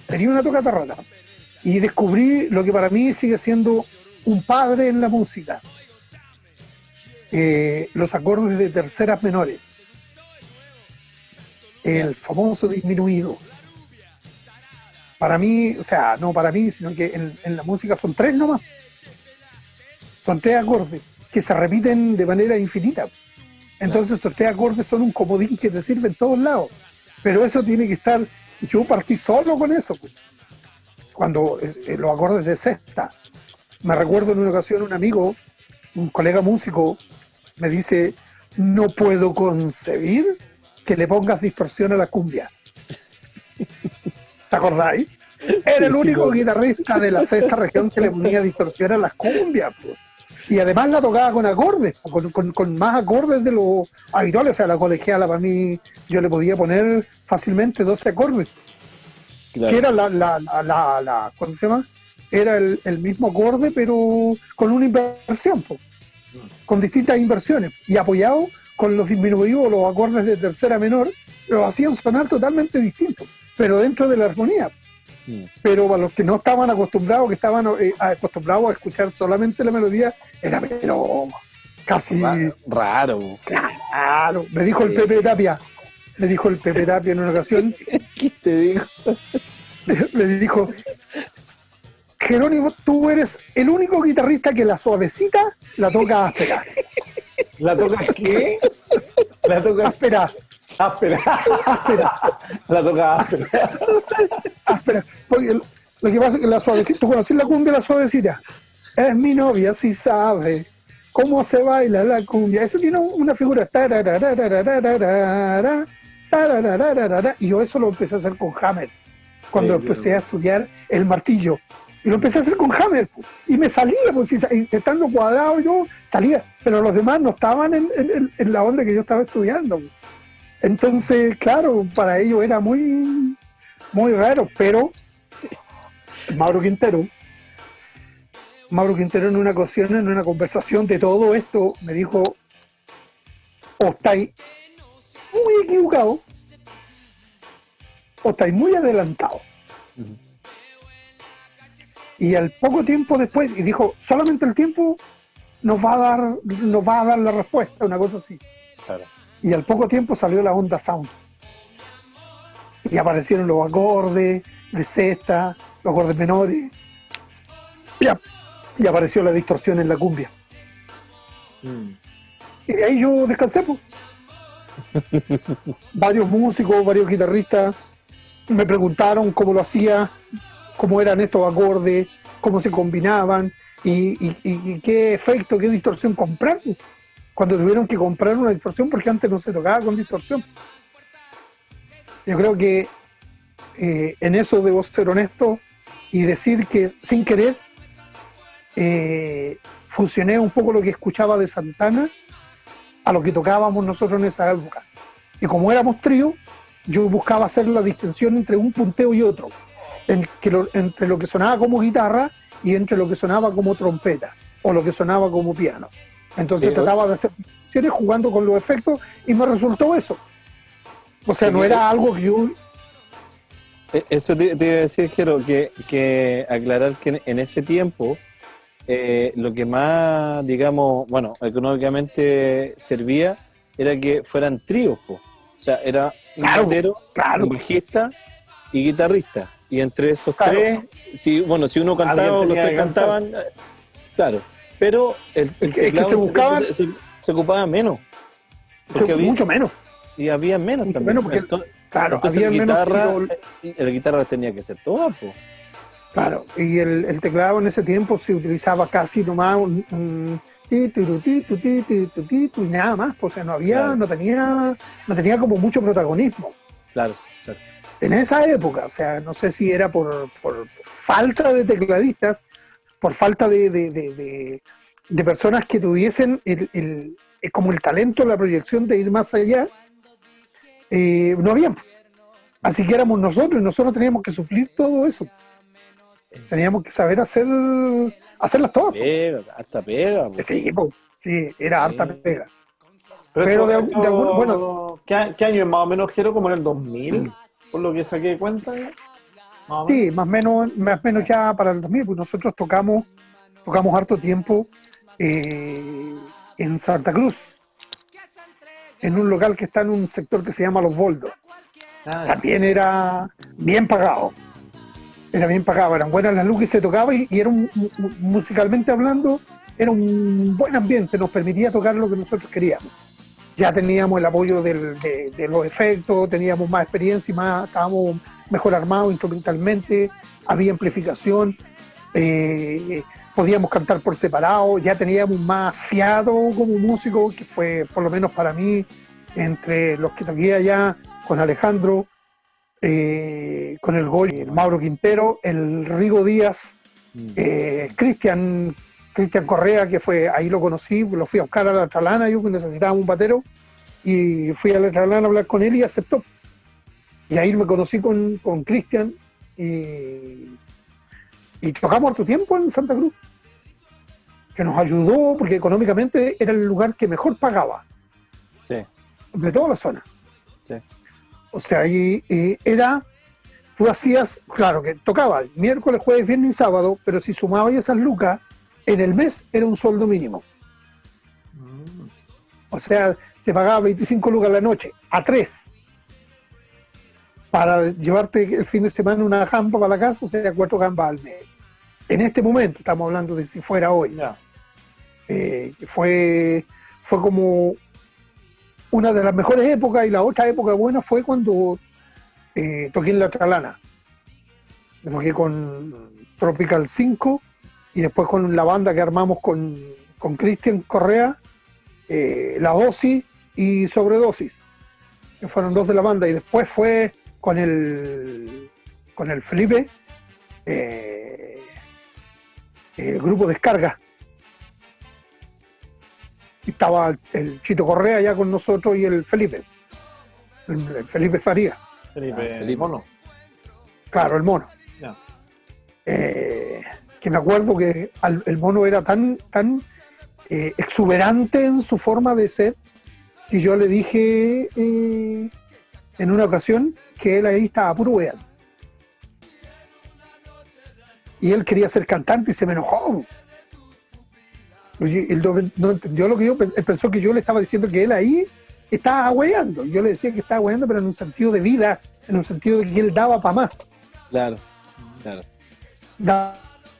Tenía una tocata rara. Y descubrí lo que para mí sigue siendo un padre en la música. Eh, los acordes de terceras menores. El famoso disminuido. Para mí, o sea, no para mí, sino que en, en la música son tres nomás. Son tres acordes que se repiten de manera infinita. Entonces, esos tres acordes son un comodín que te sirve en todos lados. Pero eso tiene que estar. Yo partí solo con eso. pues. Cuando eh, eh, los acordes de sexta. Me recuerdo en una ocasión un amigo, un colega músico, me dice: No puedo concebir que le pongas distorsión a la cumbia. ¿Te acordáis? Era Sí, el único guitarrista de la sexta región que le ponía distorsión a las cumbias. pues. Y además la tocaba con acordes, con, con- con más acordes de los habituales. O sea, la colegiala para mí, yo le podía poner fácilmente 12 acordes, Claro. que era la, la, la, la, la- ¿cómo se llama? Era el, el mismo acorde, pero con una inversión, po, con distintas inversiones. Y apoyado con los disminuidos, los acordes de tercera menor, los hacían sonar totalmente distintos, pero dentro de la armonía Mm. pero para los que no estaban acostumbrados, que estaban eh, acostumbrados a escuchar solamente la melodía, era pero casi Raro. claro. Me dijo el. Pepe Tapia, me dijo el Pepe Tapia en una ocasión, ¿Qué te digo? le dijo, Jerónimo, tú eres el único guitarrista que la suavecita la toca áspera. ¿La toca qué? La toca Áspera, áspera. áspera, La toca áspera. áspera. Porque lo que pasa es que la suavecita, tú conoces la cumbia la suavecita. Es mi novia, si sabe cómo se baila la cumbia. Eso tiene una figura. Y yo eso lo empecé a hacer con Hammer. Cuando Sí, empecé claro. a estudiar el martillo. Y lo empecé a hacer con Hammer. Y me salía, pues, estando cuadrado yo salía. Pero los demás no estaban en, la onda que yo estaba estudiando. Entonces, claro, para ellos era muy, muy raro. Pero Mauro Quintero, Mauro Quintero en una ocasión, en una conversación de todo esto, me dijo, o estáis muy equivocados, o estáis muy adelantados. Y al poco tiempo después, y dijo, solamente el tiempo nos va a dar, nos va a dar la respuesta, una cosa así. Claro. Y al poco tiempo salió la onda sound. Y aparecieron los acordes de sexta, los acordes menores. Y, a- y apareció la distorsión en la cumbia. Mm. Y de ahí yo descansé. pues. varios músicos, varios guitarristas me preguntaron cómo lo hacía, cómo eran estos acordes, cómo se combinaban y, qué efecto, qué distorsión comprar. pues. Cuando tuvieron que comprar una distorsión, porque antes no se tocaba con distorsión. Yo creo que eh, en eso debo ser honesto y decir que sin querer eh, fusioné un poco lo que escuchaba de Santana a lo que tocábamos nosotros en esa época. Y como éramos trío, yo buscaba hacer la distinción entre un punteo y otro, en que lo- entre lo que sonaba como guitarra y entre lo que sonaba como trompeta o lo que sonaba como piano. Entonces Sí, trataba de hacer distinciones jugando con los efectos y me resultó eso. O sea, no era algo que yo... Eh, Eso te, te iba a decir, Jero, que, que aclarar que en, en ese tiempo eh, lo que más, digamos, bueno, económicamente servía era que fueran tríos, po. o sea, era un Claro, batero, claro. un bajista y guitarrista. Y entre esos Claro. tres, si, bueno, si uno cantaba los tres cantaban, eh, claro, pero el, el Es que se buscaban- se, se- se ocupaba menos. Porque había- mucho menos. Y había menos Mucho también. menos porque- Entonces, Claro, entonces había la menos guitarra, tiro- eh, la guitarra tenía que ser toda, pues. Claro, y el, el teclado en ese tiempo se utilizaba casi nomás un, un ti, ti, nada más, pues, o sea, no había, Claro. no tenía, no tenía como mucho protagonismo Claro, claro. En esa época, o sea, no sé si era por, por falta de tecladistas, por falta de, de, de- de- de personas que tuviesen el, el- eh, como el talento, la proyección de ir más allá, eh, no había. Así que éramos nosotros y nosotros teníamos que suplir todo eso. Teníamos que saber hacer hacerlas todas. Pega, hasta pega. pues. Sí, sí, era harta pega. Pero, de algún- de esto- algún- bueno. ¿qué, a- qué año es más o menos, Jero? ¿Como en el 2000? Por lo que saqué de cuenta. Más menos. Sí, más o menos, más menos ya para el 2000, pues nosotros tocamos, tocamos harto tiempo eh, en Santa Cruz, en un local que está en un sector que se llama Los Boldos. Ah, También era bien pagado. Era bien pagado, eran buenas las luces y se tocaba y, y era un- musicalmente hablando, era un buen ambiente, nos permitía tocar lo que nosotros queríamos. Ya teníamos el apoyo del- de, de los efectos, teníamos más experiencia y más, estábamos mejor armados instrumentalmente, había amplificación, eh, podíamos cantar por separado, ya teníamos más fiado como músico, que fue por lo menos para mí, entre los que toqué allá, con Alejandro, eh, con el Goy, el Mauro Quintero, el Rigo Díaz, Mm. eh, Cristian Cristian Correa, que fue, ahí lo conocí, lo fui a buscar a la Tralana, yo que necesitaba un batero, y fui a la Tralana a hablar con él y aceptó. Y ahí me conocí con, con Cristian y, y tocamos harto tiempo en Santa Cruz, que nos ayudó porque económicamente era el lugar que mejor pagaba Sí, de toda la zona. Sí. O sea, ahí eh, era, tú hacías, claro, que tocaba miércoles, jueves, viernes y sábado, pero si sumabas esas lucas, en el mes era un sueldo mínimo. Mm. O sea, te pagaba 25 lucas la noche, a tres. Para llevarte el fin de semana una jamba para la casa, o sea, cuatro jambas al mes. En este momento, estamos hablando de si fuera hoy. Ya. Eh, fue, fue como una de las mejores épocas y la otra época buena fue cuando eh, toqué en la Tralana. Toqué con Tropical 5 y después con la banda que armamos con, con Cristian Correa, eh, La Dosis y Sobredosis, que fueron dos de la banda. Y después fue con el, con el Felipe, eh, el grupo Descarga. Estaba el Chito Correa ya con nosotros y el Felipe, el, el Felipe Faría. Felipe, Ah, Felipe. Mono. Claro, el mono. Ya. Eh, que me acuerdo que al- el mono era tan, tan eh, exuberante en su forma de ser que yo le dije eh, en una ocasión que él ahí estaba puro weón. Y él quería ser cantante y se me enojó. Él no, no entendió lo que yo, él pensó que yo le estaba diciendo que él ahí estaba weando. Yo le decía que estaba weando, pero en un sentido de vida, en un sentido de que él daba para más Claro, claro. daba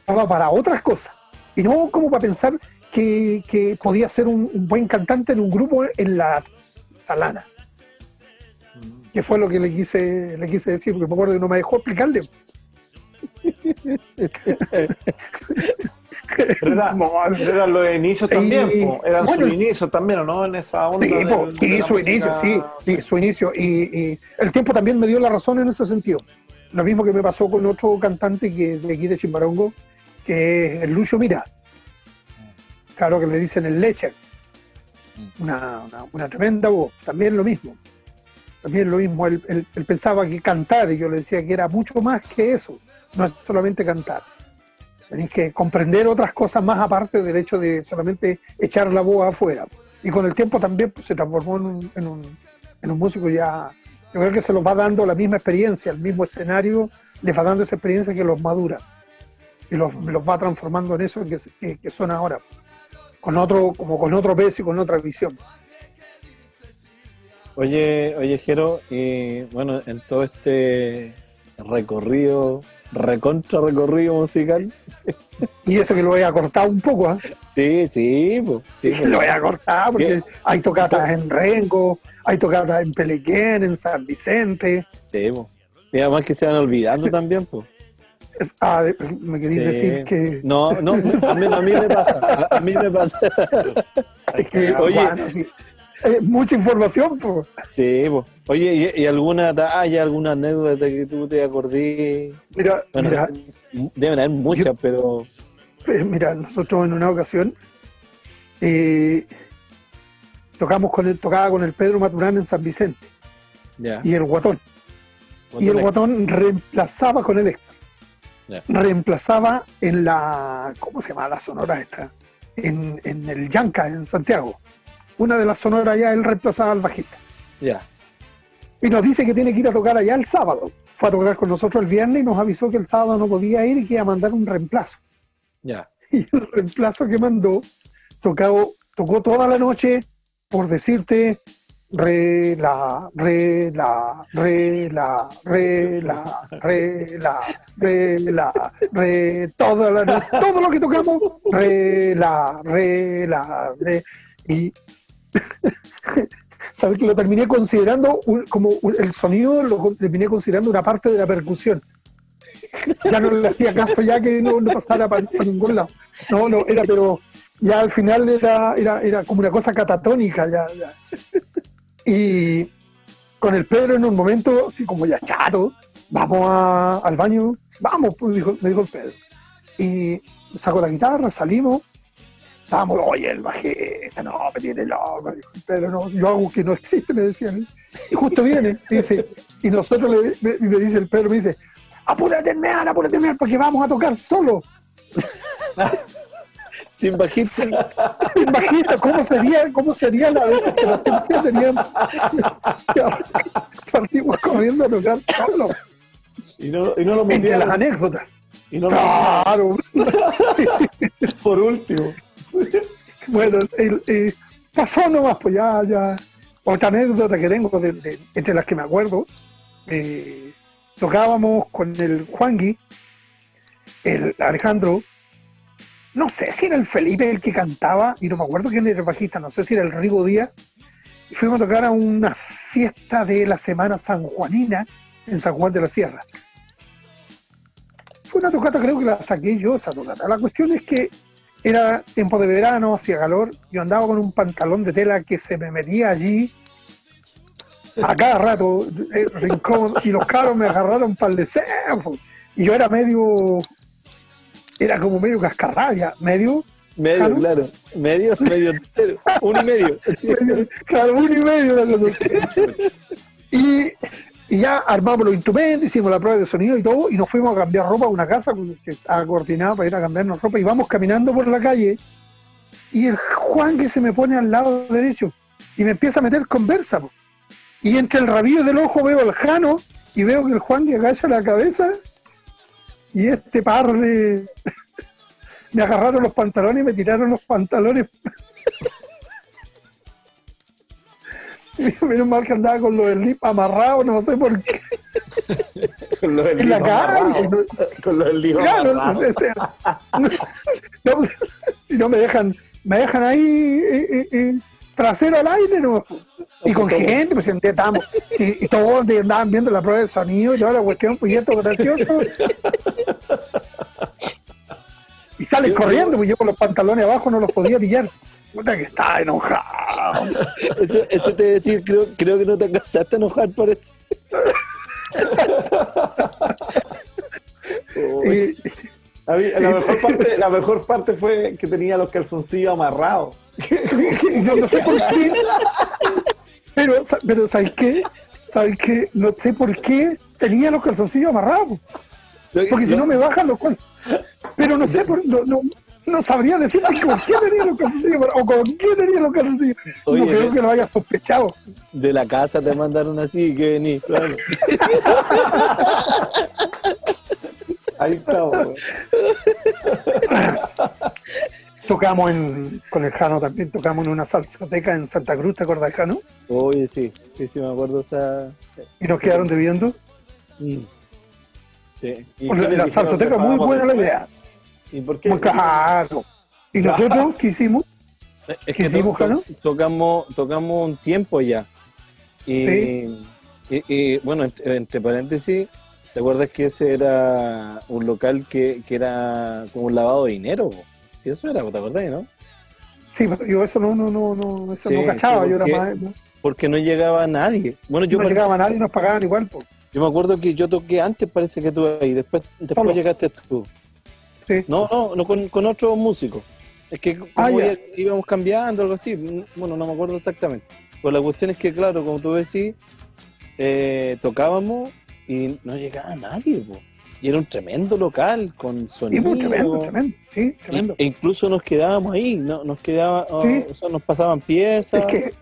para otras cosas. Y no como para pensar que, que podía ser un, un buen cantante en un grupo en la talana. Que fue lo que le quise, le quise decir, porque me acuerdo que no me dejó explicarle. Era, No, pero eran los inicios también, Y- po. eran bueno. sus inicios también, ¿o no? En esa onda. Sí, de- po, de y su inicio, sí, sí, su inicio. Y, y el tiempo también me dio la razón en ese sentido. Lo mismo que me pasó con otro cantante que de aquí de Chimbarongo, que es el Lucho Mira. Claro que le dicen el Lecher. Una, una, una tremenda voz. También lo mismo. También lo mismo. Él, él- él pensaba que cantar, y yo le decía que era mucho más que eso. No es solamente cantar. Tenéis que comprender otras cosas más aparte del hecho de solamente echar la voz afuera. Y con el tiempo también pues, se transformó en un, en, un, en un músico ya. Yo creo que se los va dando la misma experiencia, el mismo escenario, les va dando esa experiencia que los madura. Y los, los va transformando en eso que, que, que son ahora. Con otro, como con otro peso y con otra visión. Oye, oye, Jero, y bueno, en todo este recorrido, recontra recorrido musical. Y eso que lo he acortado un poco, ¿ah? Sí, sí, po, sí, po. lo he acortado porque Bien. hay tocatas en Rengo, hay tocatas en Pelequén, en San Vicente. Sí, po. Y además que se van olvidando también, pues. Es- ah, me queréis Sí. decir que, No, no, a mí, a mí me pasa, a, mí me pasa. es que, Oye. bueno, sí. Eh, mucha información, pues. Sí, po. Oye, ¿y, y alguna talla, alguna anécdota que tú te acordé? Mira, Bueno, mira, deben haber muchas, pero eh, mira, nosotros en una ocasión eh, tocamos con el, tocaba con el Pedro Maturán en San Vicente ya. y el Guatón. Y el Guatón reemplazaba con el Ya. Reemplazaba en la, ¿cómo se llama la sonora esta? En, en el Yanca, en Santiago. Una de las sonoras allá, él reemplazaba al bajista. Ya, Y nos dice que tiene que ir a tocar allá el sábado. Fue a tocar con nosotros el viernes y nos avisó que el sábado no podía ir y que iba a mandar un reemplazo. ya. Y el reemplazo que mandó tocado, tocó toda la noche, por decirte, re, la, re, la, re, la, re, la, re, la, re, la, re, toda la todo lo que tocamos, re, la, re, la, re, y sabes que lo terminé considerando como un- el sonido, lo terminé considerando una parte de la percusión. Ya no le hacía caso ya que no, no pasara para ningún lado. No, no, era, pero ya al final era, era, era como una cosa catatónica ya, ya. Y con el Pedro en un momento, así como ya chato, vamos a- al baño, vamos, pues, dijo, me dijo el Pedro. Y saco la guitarra, salimos, estábamos, oye, el bajista, no, me tiene loco, dijo el Pedro, no, yo hago que no existe, me decían. Y justo viene, y dice, y nosotros le, me, dice el Pedro, me dice, apúrate, mear, apúrate, mear, porque vamos a tocar solo. Sin bajista. Sin bajista, ¿cómo sería, cómo sería la desesperación que tenían? Partimos corriendo a tocar solo. Y no, y no lo Entre las anécdotas. Y no lo Claro. por último. Bueno, el, pasó nomás, pues ya, ya. Otra anécdota que tengo, de, de- entre las que me acuerdo, eh, tocábamos con el Juangui, el Alejandro, no sé si era el Felipe el que cantaba, y no me acuerdo quién era el bajista, no sé si era el Rigo Díaz, y fuimos a tocar a una fiesta de la Semana Sanjuanina en San Juan de la Sierra. Fue una tocata, creo que la saqué yo esa tocata. La cuestión es que era tiempo de verano, hacía calor, yo andaba con un pantalón de tela que se me metía allí a cada rato, eh, rincón, y los caros me agarraron para el deseo. Y yo era medio, era como medio cascarrabia, medio, Medio, Claro. claro. Medio, medio entero. Uno y medio. medio, claro, uno y medio. una cosa. Y, y ya armamos los instrumentos, hicimos la prueba de sonido y todo, y nos fuimos a cambiar ropa a una casa que estaba coordinada para ir a cambiarnos ropa, y vamos caminando por la calle, y el Juan que se me pone al lado derecho, y me empieza a meter conversa, po. y entre el rabillo del ojo veo al Jano, y veo que el Juan que agacha la cabeza, y este par de... me agarraron los pantalones y me tiraron los pantalones Menos mal que andaba con lo del lip amarrado, no sé por qué. Con lo del En la cara. amarrado. Con lo del lío Claro, no, si no me dejan, me dejan ahí eh, eh, eh, trasero al aire, no. Y con gente, pues estábamos, sí, y todos andaban viendo la prueba de sonido y toda la cuestión, pues y esto gracioso. Y salen Yo- corriendo, pues yo con los pantalones abajo no los podía pillar. Puta que estaba enojado. Eso, eso te voy a decir, creo, creo que no te alcanzaste a enojar por eso. Y- A mí, la, mejor parte, la mejor parte fue que tenía los calzoncillos amarrados. yo no sé por qué. Pero, pero ¿sabes qué? ¿Sabes qué? No sé por qué tenía los calzoncillos amarrados. Porque si no me bajan los cual- Pero no sé, por, no, no, no sabría decirte con qué tenía los calzoncillos amarrados o con qué tenía los calzoncillos. Oye, no creo que lo haya sospechado. De la casa te mandaron así que vení. Claro. Ahí weón. Tocamos en, con el Jano también, tocamos en una salsoteca en Santa Cruz, ¿te acuerdas, Jano? Oye, sí, sí, sí, me acuerdo esa. Y nos quedaron debiendo. Mm. Sí. ¿Y Porque qué les la salsoteca ¿Que muy buena la idea. ¿Y por qué? Muy caro. Y nosotros, ¿qué hicimos? Es ¿Qué que to- hicimos, to- Jano? tocamos, tocamos un tiempo ya. Y, y- y, bueno, entre, entre paréntesis, ¿te acuerdas que ese era un local que, que era como un lavado de dinero? Sí, eso era, ¿te acordás, no? Sí, yo eso no, no, no, no, eso Sí, no cachaba, sí, yo era más, no, Porque no llegaba nadie. Bueno, yo, no parece- llegaba nadie y nos pagaban igual, pues. yo me acuerdo que yo toqué antes, parece que tú ahí, después, después Solo. llegaste tú. Sí. No, no, no con, con otros músicos. Es que como Ah, ya. íbamos cambiando, algo así. Bueno, no me acuerdo exactamente. Pero la cuestión es que, claro, como tú decís, eh, tocábamos y no llegaba nadie. po. Y era un tremendo local con sonido. pues, tremendo, tremendo, sí, tremendo. e incluso nos quedábamos ahí, no, nos quedaba, oh, Sí. o sea, nos pasaban piezas. Es que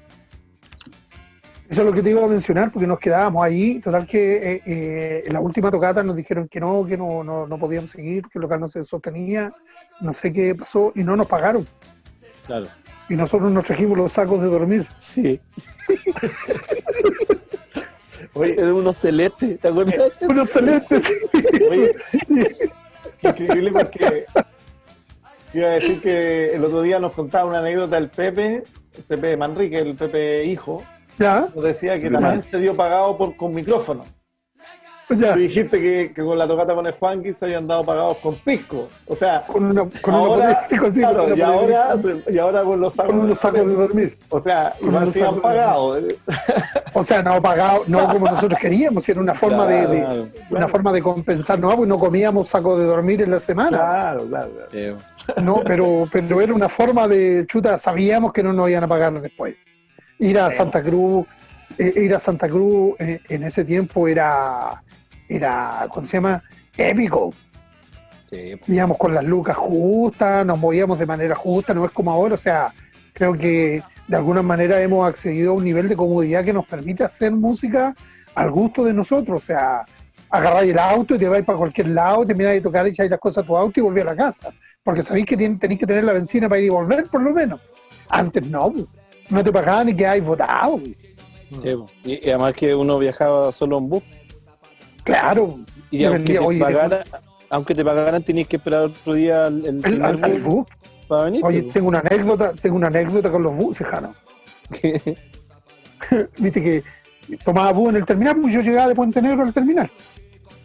eso es lo que te iba a mencionar, porque nos quedábamos ahí. Total que eh, eh, en la última tocata nos dijeron que no, que no, no, no podíamos seguir, que el local no se sostenía, no sé qué pasó, y no nos pagaron. Claro. Y nosotros nos trajimos los sacos de dormir. Sí. Oye, Eran unos celestes, ¿te acuerdas? Unos celestes. oye, qué increíble porque iba a decir que el otro día nos contaba una anécdota del Pepe, el Pepe Manrique, el Pepe hijo, ya, nos decía que también se dio pagado por con micrófono. ya. Tú dijiste que, que con la tocata con el Juanqui se habían dado pagados con pisco. O sea, Con, una, con ahora, potentes, sí, claro, con una y, ahora, y ahora con los sacos, con unos sacos de dormir. O sea, igual se han sacos pagado. eh. O sea, no pagado, no como nosotros queríamos, era una forma de, de- Claro. una forma de compensar, no, pues no comíamos saco de dormir en la semana. Claro, claro. claro. Eh, No, pero, pero era una forma de chuta, sabíamos que no nos iban a pagar después. Ir a Santa Cruz, eh, ir a Santa Cruz eh, en ese tiempo era, era, ¿cómo se llama? Épico. sí, Íbamos con las lucas justas, nos movíamos de manera justa, no es como ahora, o sea, creo que de alguna manera hemos accedido a un nivel de comodidad que nos permite hacer música al gusto de nosotros, o sea, agarráis el auto y te vais para cualquier lado, termináis de tocar, echáis las cosas a tu auto y volví a la casa, porque sabéis que tenéis que tener la benzina para ir y volver, por lo menos. Antes no, pues. no te pagaban y quedabas votado. Sí, po. y, y además que uno viajaba solo en bus. Claro. Y aunque te, pagara, aunque te pagaran, tenías que esperar otro día el, el El, primer al, al bus para venir. Oye, po. tengo una anécdota, tengo una anécdota con los buses, Jano. Viste que tomaba bus en el terminal, pues yo llegaba de Puente Negro al terminal,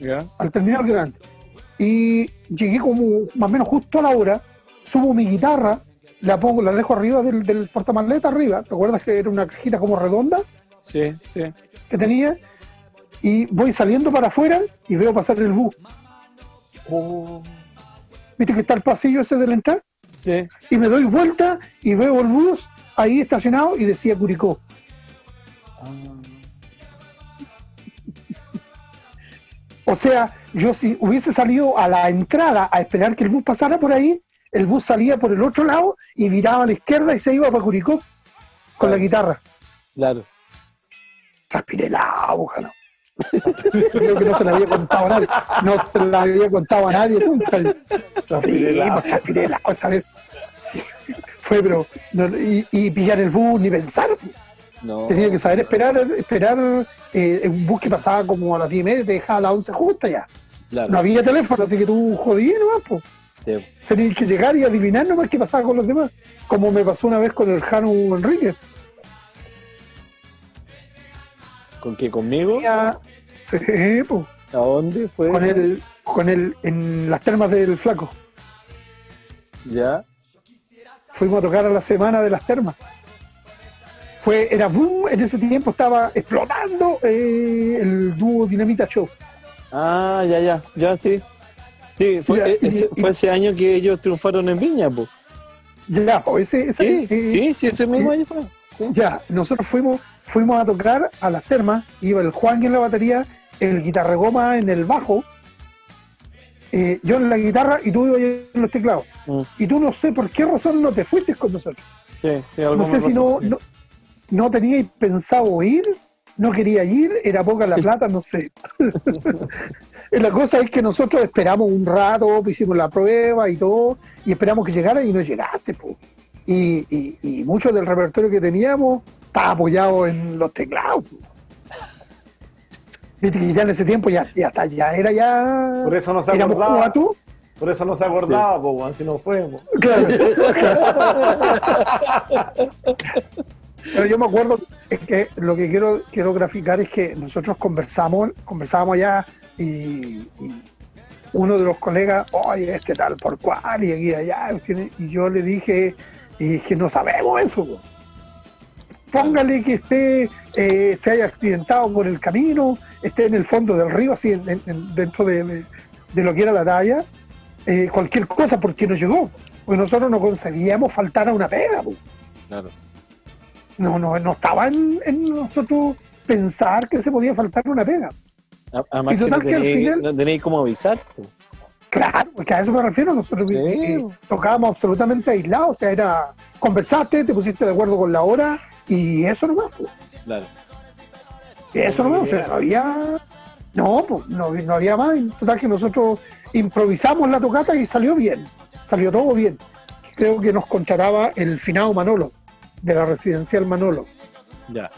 ¿Ya? al terminal grande. Y llegué como más o menos justo a la hora, subo mi guitarra, la pongo, la dejo arriba del, del portamaleta arriba, ¿te acuerdas que era una cajita como redonda Sí, sí. que tenía? Y voy saliendo para afuera y veo pasar el bus. Oh, ¿Viste que está el pasillo ese de la entrada? Sí. y me doy vuelta y veo el bus ahí estacionado y decía Curicó. O sea, yo si hubiese salido a la entrada a esperar que el bus pasara por ahí, el bus salía por el otro lado y viraba a la izquierda y se iba para Curicó con la guitarra. Claro. Transpiré la aguja, ¿no? Creo que no se la había contado a nadie. No se la había contado a nadie nunca. Sí, vez. Fue, pero. no- y, y pillar el bus, ni pensar. No. Tenía que saber esperar, esperar eh, un bus que pasaba como a las 10 y media, te dejaba a las 11 justa ya. Claro. No había teléfono, así que tú jodías nomás, pues. Sí. Tenías que llegar y adivinar nomás qué pasaba con los demás. Como me pasó una vez con el Jano Enrique. ¿Con qué? ¿Conmigo? Ya, sí, pues, ¿A dónde fue? con el, con el, en las termas del flaco. Ya. Fuimos a tocar a la semana de las termas. Fue, era boom, en ese tiempo estaba explotando eh, el dúo Dinamita Show. Ah, ya, ya. Ya, sí. Sí, fue, Ya, e- y- ese, y- fue ese año que ellos triunfaron en Viña, pues. Ya, pues, ese, ese Sí, eh, sí, sí, ese mismo año fue. Sí. Ya, nosotros fuimos, fuimos a tocar a las termas, iba el Juan en la batería, el guitarregoma en el bajo, eh, yo en la guitarra y tú ibas en los teclados. Mm, Y tú no sé por qué razón no te fuiste con nosotros. sí, sí, No sé me si no, sí. no, no teníais pensado ir, no quería ir, era poca la plata, no sé. la cosa es que nosotros esperamos un rato, hicimos la prueba y todo, y esperamos que llegara y no llegaste. po. Y, y, y mucho del repertorio que teníamos estaba apoyado en los teclados. po. Viste que ya en ese tiempo ya, ya, está, ya era ya... Por eso no se acordaba. cuatro. Por eso no se acordaba, po, weón, si no fue. po. Claro. Pero yo me acuerdo es que lo que quiero quiero graficar es que nosotros conversamos conversábamos allá y, y uno de los colegas, oye, este tal por cual y aquí allá, y yo le dije, y dije, no sabemos eso. po. Póngale que esté, eh, se haya accidentado por el camino, esté en el fondo del río, así en- en- en- dentro de, de- de lo que era la talla, eh, cualquier cosa, porque no llegó. Porque nosotros no conseguíamos faltar a una pega. po. Claro. No, no, no estaba en, en nosotros pensar que se podía faltar una pega. A- Además Y que total que al tenéis final- no tenéis cómo avisar. po. Claro, porque a eso me refiero. Nosotros Sí. eh, tocábamos absolutamente aislados. O sea, era conversaste, te pusiste de acuerdo con la hora y eso nomás. po. Claro. Eso nomás. O sea, no había. No, pues, no, no había más. En Total que nosotros improvisamos la tocata y salió bien. Salió todo bien. Creo que nos contrataba el finado Manolo, de la residencial Manolo. Ya.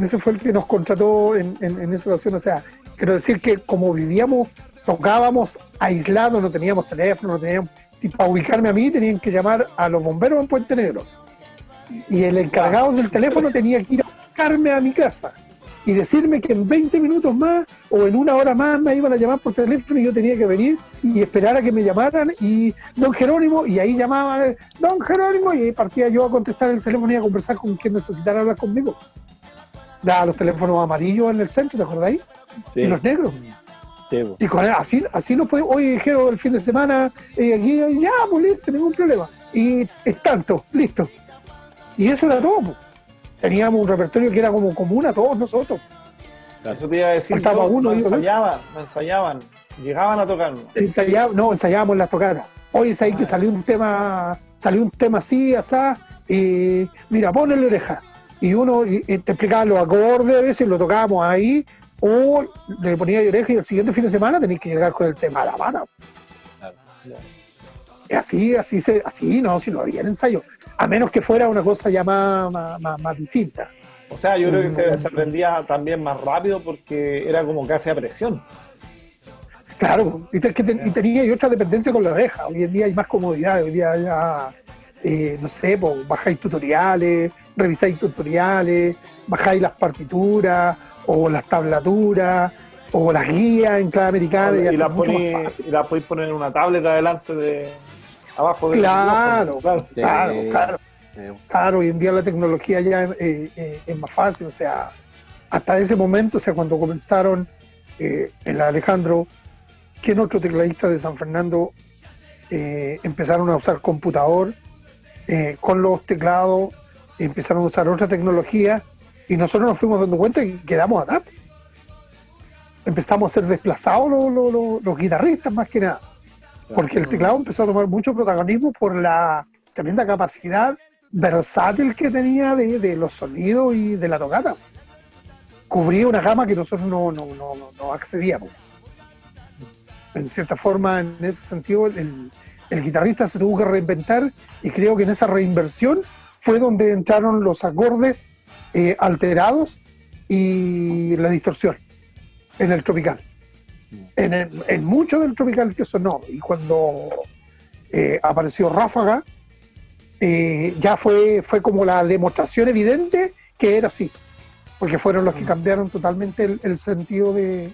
Ese fue el que nos contrató en, en- en esa ocasión. O sea, quiero decir que como vivíamos, tocábamos aislados, no teníamos teléfono, no teníamos. Si para ubicarme a mí tenían que llamar a los bomberos en Puente Negro. Y el encargado del teléfono tenía que ir a buscarme a mi casa y decirme que en 20 minutos más o en una hora más me iban a llamar por teléfono y yo tenía que venir y esperar a que me llamaran y don Jerónimo y ahí llamaba eh, don Jerónimo y ahí partía yo a contestar el teléfono y a conversar con quien necesitara hablar conmigo. Da los teléfonos amarillos en el centro, ¿te acordáis? Sí. Y los negros. Sí. Y con así, así nos podemos, oye, Jero, el fin de semana, eh, aquí, ya, pues listo, ningún problema. Y es tanto, listo. Y eso era todo. pues. Teníamos un repertorio que era como común a todos nosotros. Eso te iba a decir. Yo, uno, no ¿no? ensayaban, no ensayaban. Llegaban a tocarnos. Ensayábamos, no, ensayábamos las tocadas. Oye, es ahí que salió un tema, salió un tema así, asá, y mira, ponle la oreja. Y uno y- y te explicaba los acordes, a veces lo tocábamos ahí, o le ponía la oreja y el siguiente fin de semana tenéis que llegar con el tema a la mano. Claro. así, así, se, así no, si no había ensayo, a menos que fuera una cosa ya más, más, más, distinta. O sea, yo creo que se, se, aprendía también más rápido porque era como casi a presión. Claro, y, tenía y otra dependencia con la oreja. Hoy en día hay más comodidad, hoy día ya, eh, no sé, pues, bajáis tutoriales, revisáis tutoriales, bajáis las partituras o las tablaturas o las guías en clave americana. Y, las podéis poner en una tableta delante de abajo de claro, claro, claro, claro, claro. hoy en día la tecnología ya eh, eh, es más fácil, o sea, hasta ese momento, o sea, cuando comenzaron el Alejandro que otro tecladista de San Fernando eh, empezaron a usar computador eh, con los teclados, empezaron a usar otra tecnología y nosotros nos fuimos dando cuenta y quedamos atrás. Empezamos a ser desplazados los, guitarristas más que nada, porque el teclado empezó a tomar mucho protagonismo por la tremenda capacidad versátil que tenía de, los sonidos y de la tocata. Cubría una gama que nosotros no, no accedíamos en cierta forma, en ese sentido, el, guitarrista se tuvo que reinventar y creo que en esa reinversión fue donde entraron los acordes eh, alterados y la distorsión en el tropical. En, mucho del tropical que sonó. Y cuando eh, apareció Ráfaga, eh, ya fue, fue como la demostración evidente que era así. Porque fueron los que cambiaron totalmente el, sentido de,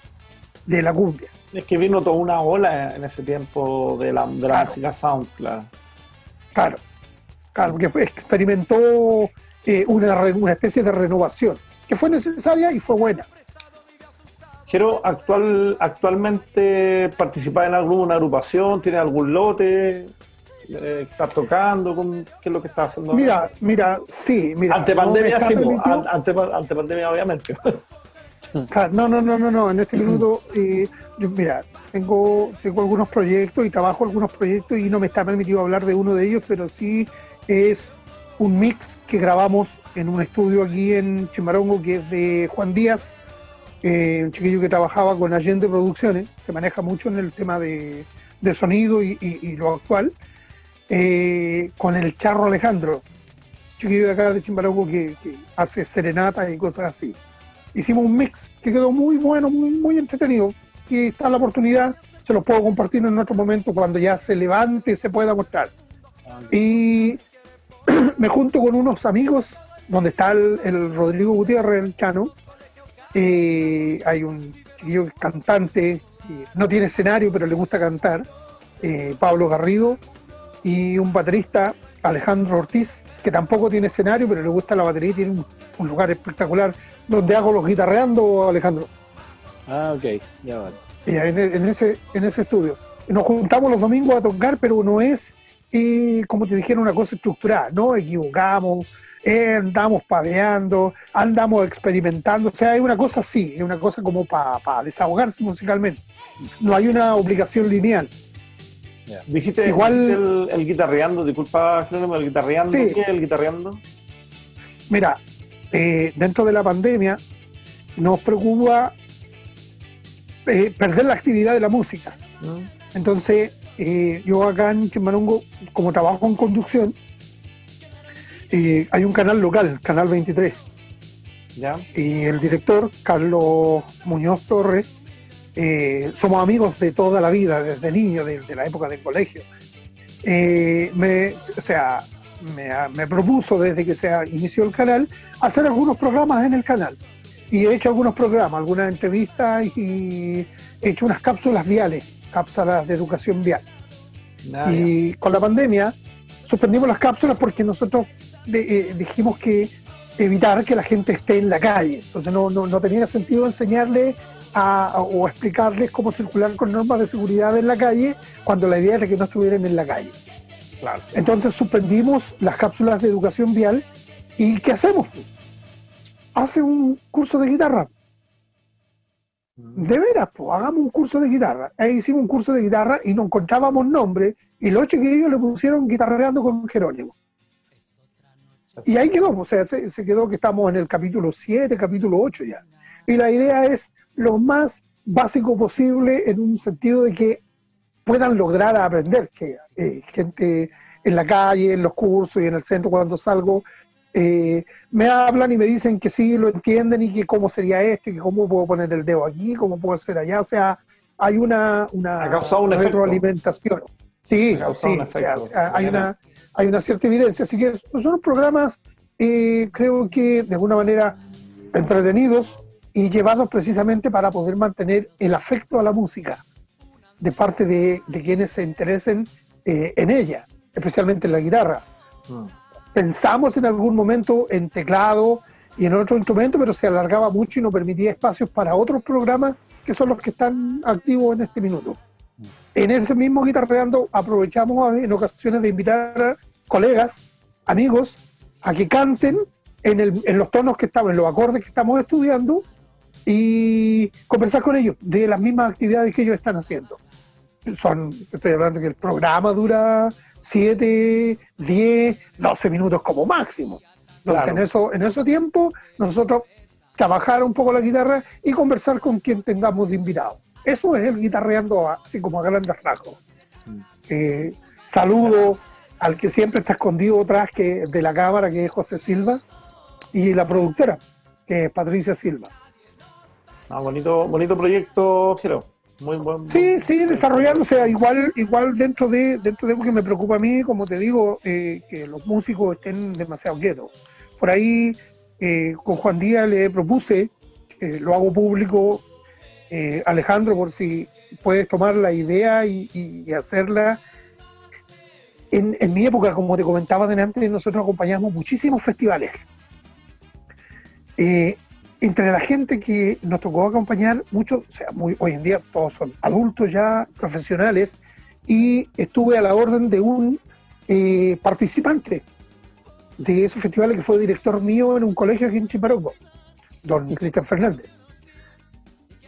de la cumbia. Es que vino toda una ola en ese tiempo de la, de la música sound, claro. Claro, claro, porque experimentó eh, una, una especie de renovación que fue necesaria y fue buena. Quiero, actual, actualmente participar en alguna agrupación, ¿tiene algún lote? Eh, ¿Estás tocando? ¿Qué es lo que estás haciendo? Mira, mira, sí, mira. Ante pandemia, sí, ante, ante, pandemia, obviamente. no, no, no, no, no. En este minuto eh, yo, mira, tengo, tengo algunos proyectos y trabajo algunos proyectos y no me está permitido hablar de uno de ellos, pero sí es un mix que grabamos en un estudio aquí en Chimarongo que es de Juan Díaz, eh, un chiquillo que trabajaba con Allende Producciones, se maneja mucho en el tema de, sonido y, lo actual, eh, con el Charro Alejandro, chiquillo de acá de Chimbarongo que, que hace serenata y cosas así. Hicimos un mix que quedó muy bueno, muy, muy entretenido y está la oportunidad, se los puedo compartir en otro momento cuando ya se levante y se pueda mostrar. Y me junto con unos amigos, donde está el, Rodrigo Gutiérrez, el Chano. Eh, hay un chiquillo cantante, no tiene escenario, pero le gusta cantar, eh, Pablo Garrido, y un baterista, Alejandro Ortiz, que tampoco tiene escenario, pero le gusta la batería y tiene un, un lugar espectacular donde hago los guitarreando, Alejandro. Ah, ok, ya vale. En, ese, en ese estudio. Nos juntamos los domingos a tocar, pero no es, y como te dijeron, una cosa estructurada. No equivocamos, eh, andamos padeando, andamos experimentando. O sea, hay una cosa así, es una cosa como para desahogarse musicalmente. No hay una obligación lineal. Dijiste igual el, guitarreando, disculpa, el guitarreando. ¿Qué es el guitarreando? Mira, eh, dentro de la pandemia nos preocupa eh, perder la actividad de la música. Entonces, eh, yo acá en Chimbarongo, como trabajo en conducción, eh, hay un canal local, Canal 23. Y el director, Carlos Muñoz Torres, somos amigos de toda la vida, desde niño, desde la época del colegio. me, o sea, me, me, propuso desde que se inició el canal hacer algunos programas en el canal y he hecho algunos programas, algunas entrevistas y he hecho unas cápsulas viales, cápsulas de educación vial. y con la pandemia suspendimos las cápsulas porque nosotros eh, dijimos que evitar que la gente esté en la calle. Entonces no, no, tenía sentido enseñarle a, o explicarles cómo circular con normas de seguridad en la calle cuando la idea era que no estuvieran en la calle. Entonces suspendimos las cápsulas de educación vial y ¿qué hacemos? hace un curso de guitarra. De veras, pues, hagamos un curso de guitarra. Ahí hicimos un curso de guitarra y no encontrábamos nombre y los chiquillos le pusieron guitarreando con Jerónimo. Y ahí quedó, o sea, se, quedó que estamos en el capítulo 7, capítulo 8 ya. Y la idea es lo más básico posible en un sentido de que puedan lograr aprender, que eh, gente en la calle, en los cursos y en el centro cuando salgo, eh, me hablan y me dicen que sí, lo entienden y que cómo sería este, que cómo puedo poner el dedo aquí, cómo puedo hacer allá. O sea, hay una, una retroalimentación. Sí, sí, hay, una, hay una cierta evidencia. Así que son programas, eh, creo que de alguna manera entretenidos y llevados precisamente para poder mantener el afecto a la música de parte de, quienes se interesen eh, en ella, especialmente en la guitarra. Mm pensamos en algún momento en teclado y en otro instrumento, pero se alargaba mucho y no permitía espacios para otros programas que son los que están activos en este minuto. En ese mismo guitarreando aprovechamos en ocasiones de invitar a colegas, amigos, a que canten en, el, en los tonos que estamos, en los acordes que estamos estudiando y conversar con ellos de las mismas actividades que ellos están haciendo. Son, estoy hablando que el programa dura 7, 10, 12 minutos como máximo. Entonces, en, eso, en ese tiempo, nosotros trabajar un poco la guitarra y conversar con quien tengamos de invitado. Eso es el guitarreando así como a grandes rasgos. Mm. Eh, saludo al que siempre está escondido atrás que, de la cámara, que es José Silva, y la productora, que es Patricia Silva. Ah, bonito, bonito proyecto, Jero. Muy buen, Sí, sí, desarrollándose igual, igual dentro de, dentro de lo que me preocupa a mí, como te digo, eh, que los músicos estén demasiado quietos. Por ahí eh, con Juan Díaz le propuse, lo hago público, eh, Alejandro, por si puedes tomar la idea y, hacerla. En, en, mi época, como te comentaba delante, nosotros acompañamos muchísimos festivales. Eh, entre la gente que nos tocó acompañar, muchos, o sea, muy, hoy en día todos son adultos ya, profesionales, y estuve a la orden de un eh, participante de esos festivales que fue director mío en un colegio aquí en Chiparoco, don Cristian Fernández.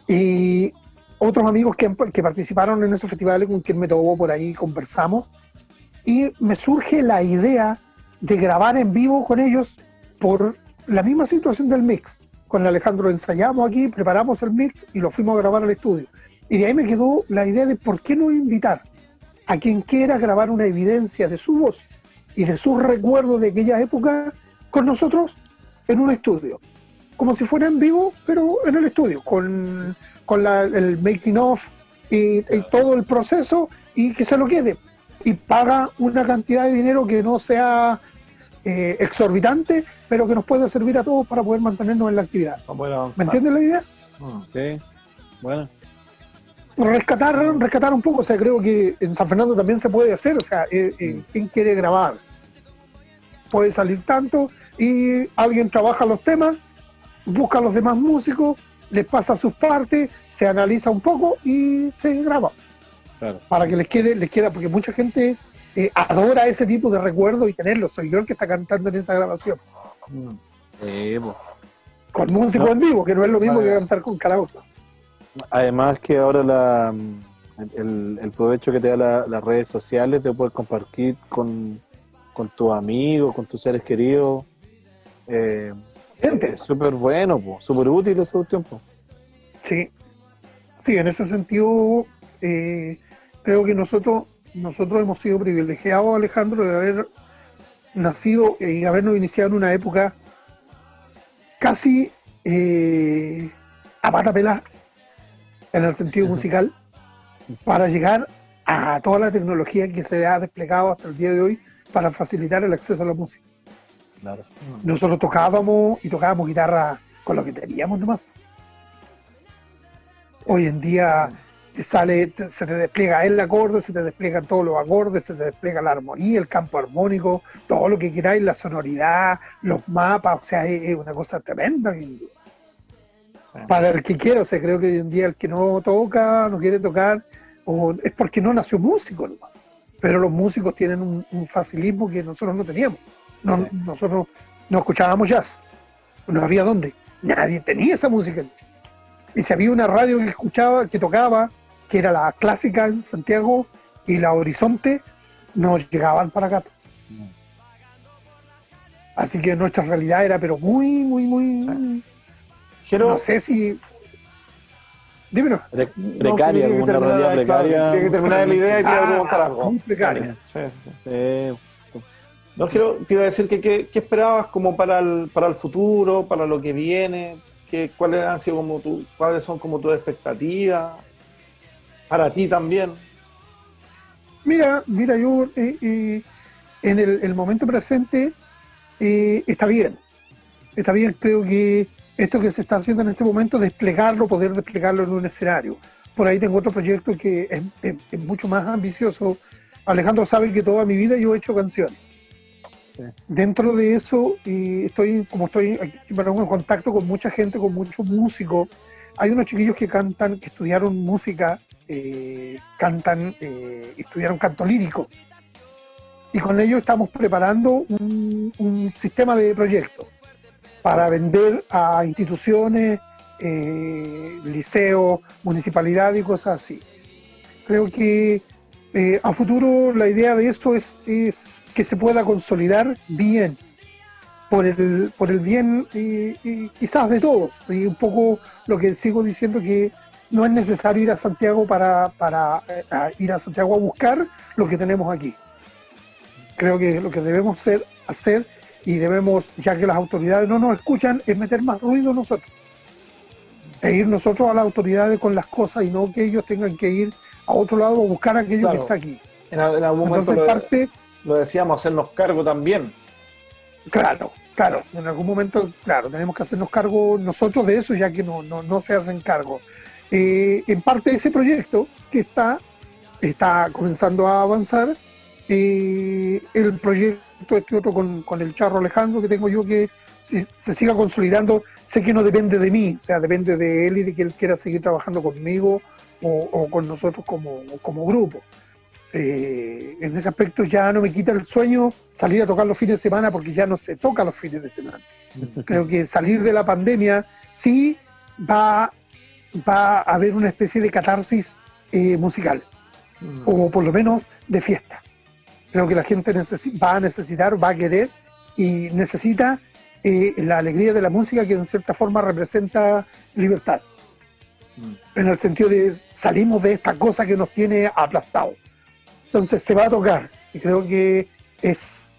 Y otros amigos que, que participaron en esos festivales con quien me tocó por ahí, conversamos, y me surge la idea de grabar en vivo con ellos por la misma situación del mix con Alejandro ensayamos aquí, preparamos el mix y lo fuimos a grabar al estudio. Y de ahí me quedó la idea de por qué no invitar a quien quiera grabar una evidencia de su voz y de sus recuerdos de aquella época con nosotros en un estudio. Como si fuera en vivo, pero en el estudio, con, el making of y, todo el proceso y que se lo quede. Y paga una cantidad de dinero que no sea eh, exorbitante, pero que nos puede servir a todos para poder mantenernos en la actividad. ¿Me entiendes la idea? Mm, sí, bueno. Rescatar, rescatar un poco, o sea, creo que en San Fernando también se puede hacer, o sea, eh, eh, mm. ¿quién quiere grabar? Puede salir tanto y alguien trabaja los temas, busca a los demás músicos, les pasa sus partes, se analiza un poco y se graba. Para que les quede, les queda, porque mucha gente eh, adora ese tipo de recuerdos y tenerlo. Soy yo el que está cantando en esa grabación. con músico en vivo, que no es lo mismo que cantar con karaoke. Además que ahora la, el, provecho que te da las redes sociales de poder compartir con, con tus amigos, con tus seres queridos. Eh, es súper bueno, súper útil ese tiempo. Sí, sí, en ese sentido eh, creo que nosotros nosotros hemos sido privilegiados, Alejandro, de haber nacido y habernos iniciado en una época casi eh, a pata pelada, en el sentido musical, para llegar a toda la tecnología que se ha desplegado hasta el día de hoy para facilitar el acceso a la música. Nosotros tocábamos y tocábamos guitarra con lo que teníamos nomás. Hoy en día sale, se te despliega el acorde, se te despliegan todos los acordes, se te despliega la armonía, el campo armónico, todo lo que queráis, la sonoridad, los mapas, o sea, es, una cosa tremenda. Para el que quiera, o sea, creo que hoy en día el que no toca, no quiere tocar, o es porque no nació músico, pero los músicos tienen un, facilismo que nosotros no teníamos. Nosotros no escuchábamos jazz, no había dónde, nadie tenía esa música. Y si había una radio que escuchaba, que tocaba, que era la clásica en Santiago y la Horizonte, nos llegaban para acá. Así que nuestra realidad era, pero muy, muy, muy. no sé si. Dímelo. Pre- No, precaria, terminar, realidad claro, precaria. Tiene que terminar la idea y te Ah, algo. muy precaria. Sí, sí. Eh, No, quiero, te iba a decir que qué qué esperabas como para el, para el futuro, para lo que viene, que, cuáles han sido como tu, cuáles son como tus expectativas, para ti también. Mira, mira, yo eh, eh, en el, el momento presente eh, está bien. Está bien, creo que esto que se está haciendo en este momento, desplegarlo, poder desplegarlo en un escenario. Por ahí tengo otro proyecto que es, es- es mucho más ambicioso. Alejandro sabe que toda mi vida yo he hecho canciones. Sí. Dentro de eso, estoy, como estoy aquí, bueno, en contacto con mucha gente, con muchos músicos, hay unos chiquillos que cantan, que estudiaron música, eh, cantan, eh, estudiaron canto lírico. Y con ellos estamos preparando un, sistema de proyectos para vender a instituciones, eh, liceos, municipalidades y cosas así. Creo que eh, a futuro la idea de eso es, es que se pueda consolidar bien, por el, por el bien eh, quizás de todos. Y un poco lo que sigo diciendo que no es necesario ir a Santiago para, para eh, a ir a Santiago a buscar lo que tenemos aquí. Creo que lo que debemos hacer, hacer y debemos, ya que las autoridades no nos escuchan, es meter más ruido nosotros. E ir nosotros a las autoridades con las cosas y no que ellos tengan que ir a otro lado a buscar aquello Claro. que está aquí. En, al- en algún momento Entonces, lo, parte, lo decíamos, hacernos cargo también. Claro, claro, en algún momento, claro, tenemos que hacernos cargo nosotros de eso, ya que no, no, no se hacen cargo. Eh, en parte de ese proyecto que está, está comenzando a avanzar, eh, el proyecto este otro con, con el charro Alejandro que tengo yo que se, se siga consolidando, sé que no depende de mí, o sea, depende de él y de que él quiera seguir trabajando conmigo o, o con nosotros como, como grupo. Eh, en ese aspecto ya no me quita el sueño salir a tocar los fines de semana porque ya no se toca los fines de semana. Creo que salir de la pandemia sí va, va a haber una especie de catarsis eh, musical Mm. o por lo menos de fiesta. Creo que la gente va a necesitar, va a querer y necesita eh, la alegría de la música que en cierta forma representa libertad. Mm. En el sentido de salimos de esta cosa que nos tiene aplastados. Entonces se va a tocar y creo que es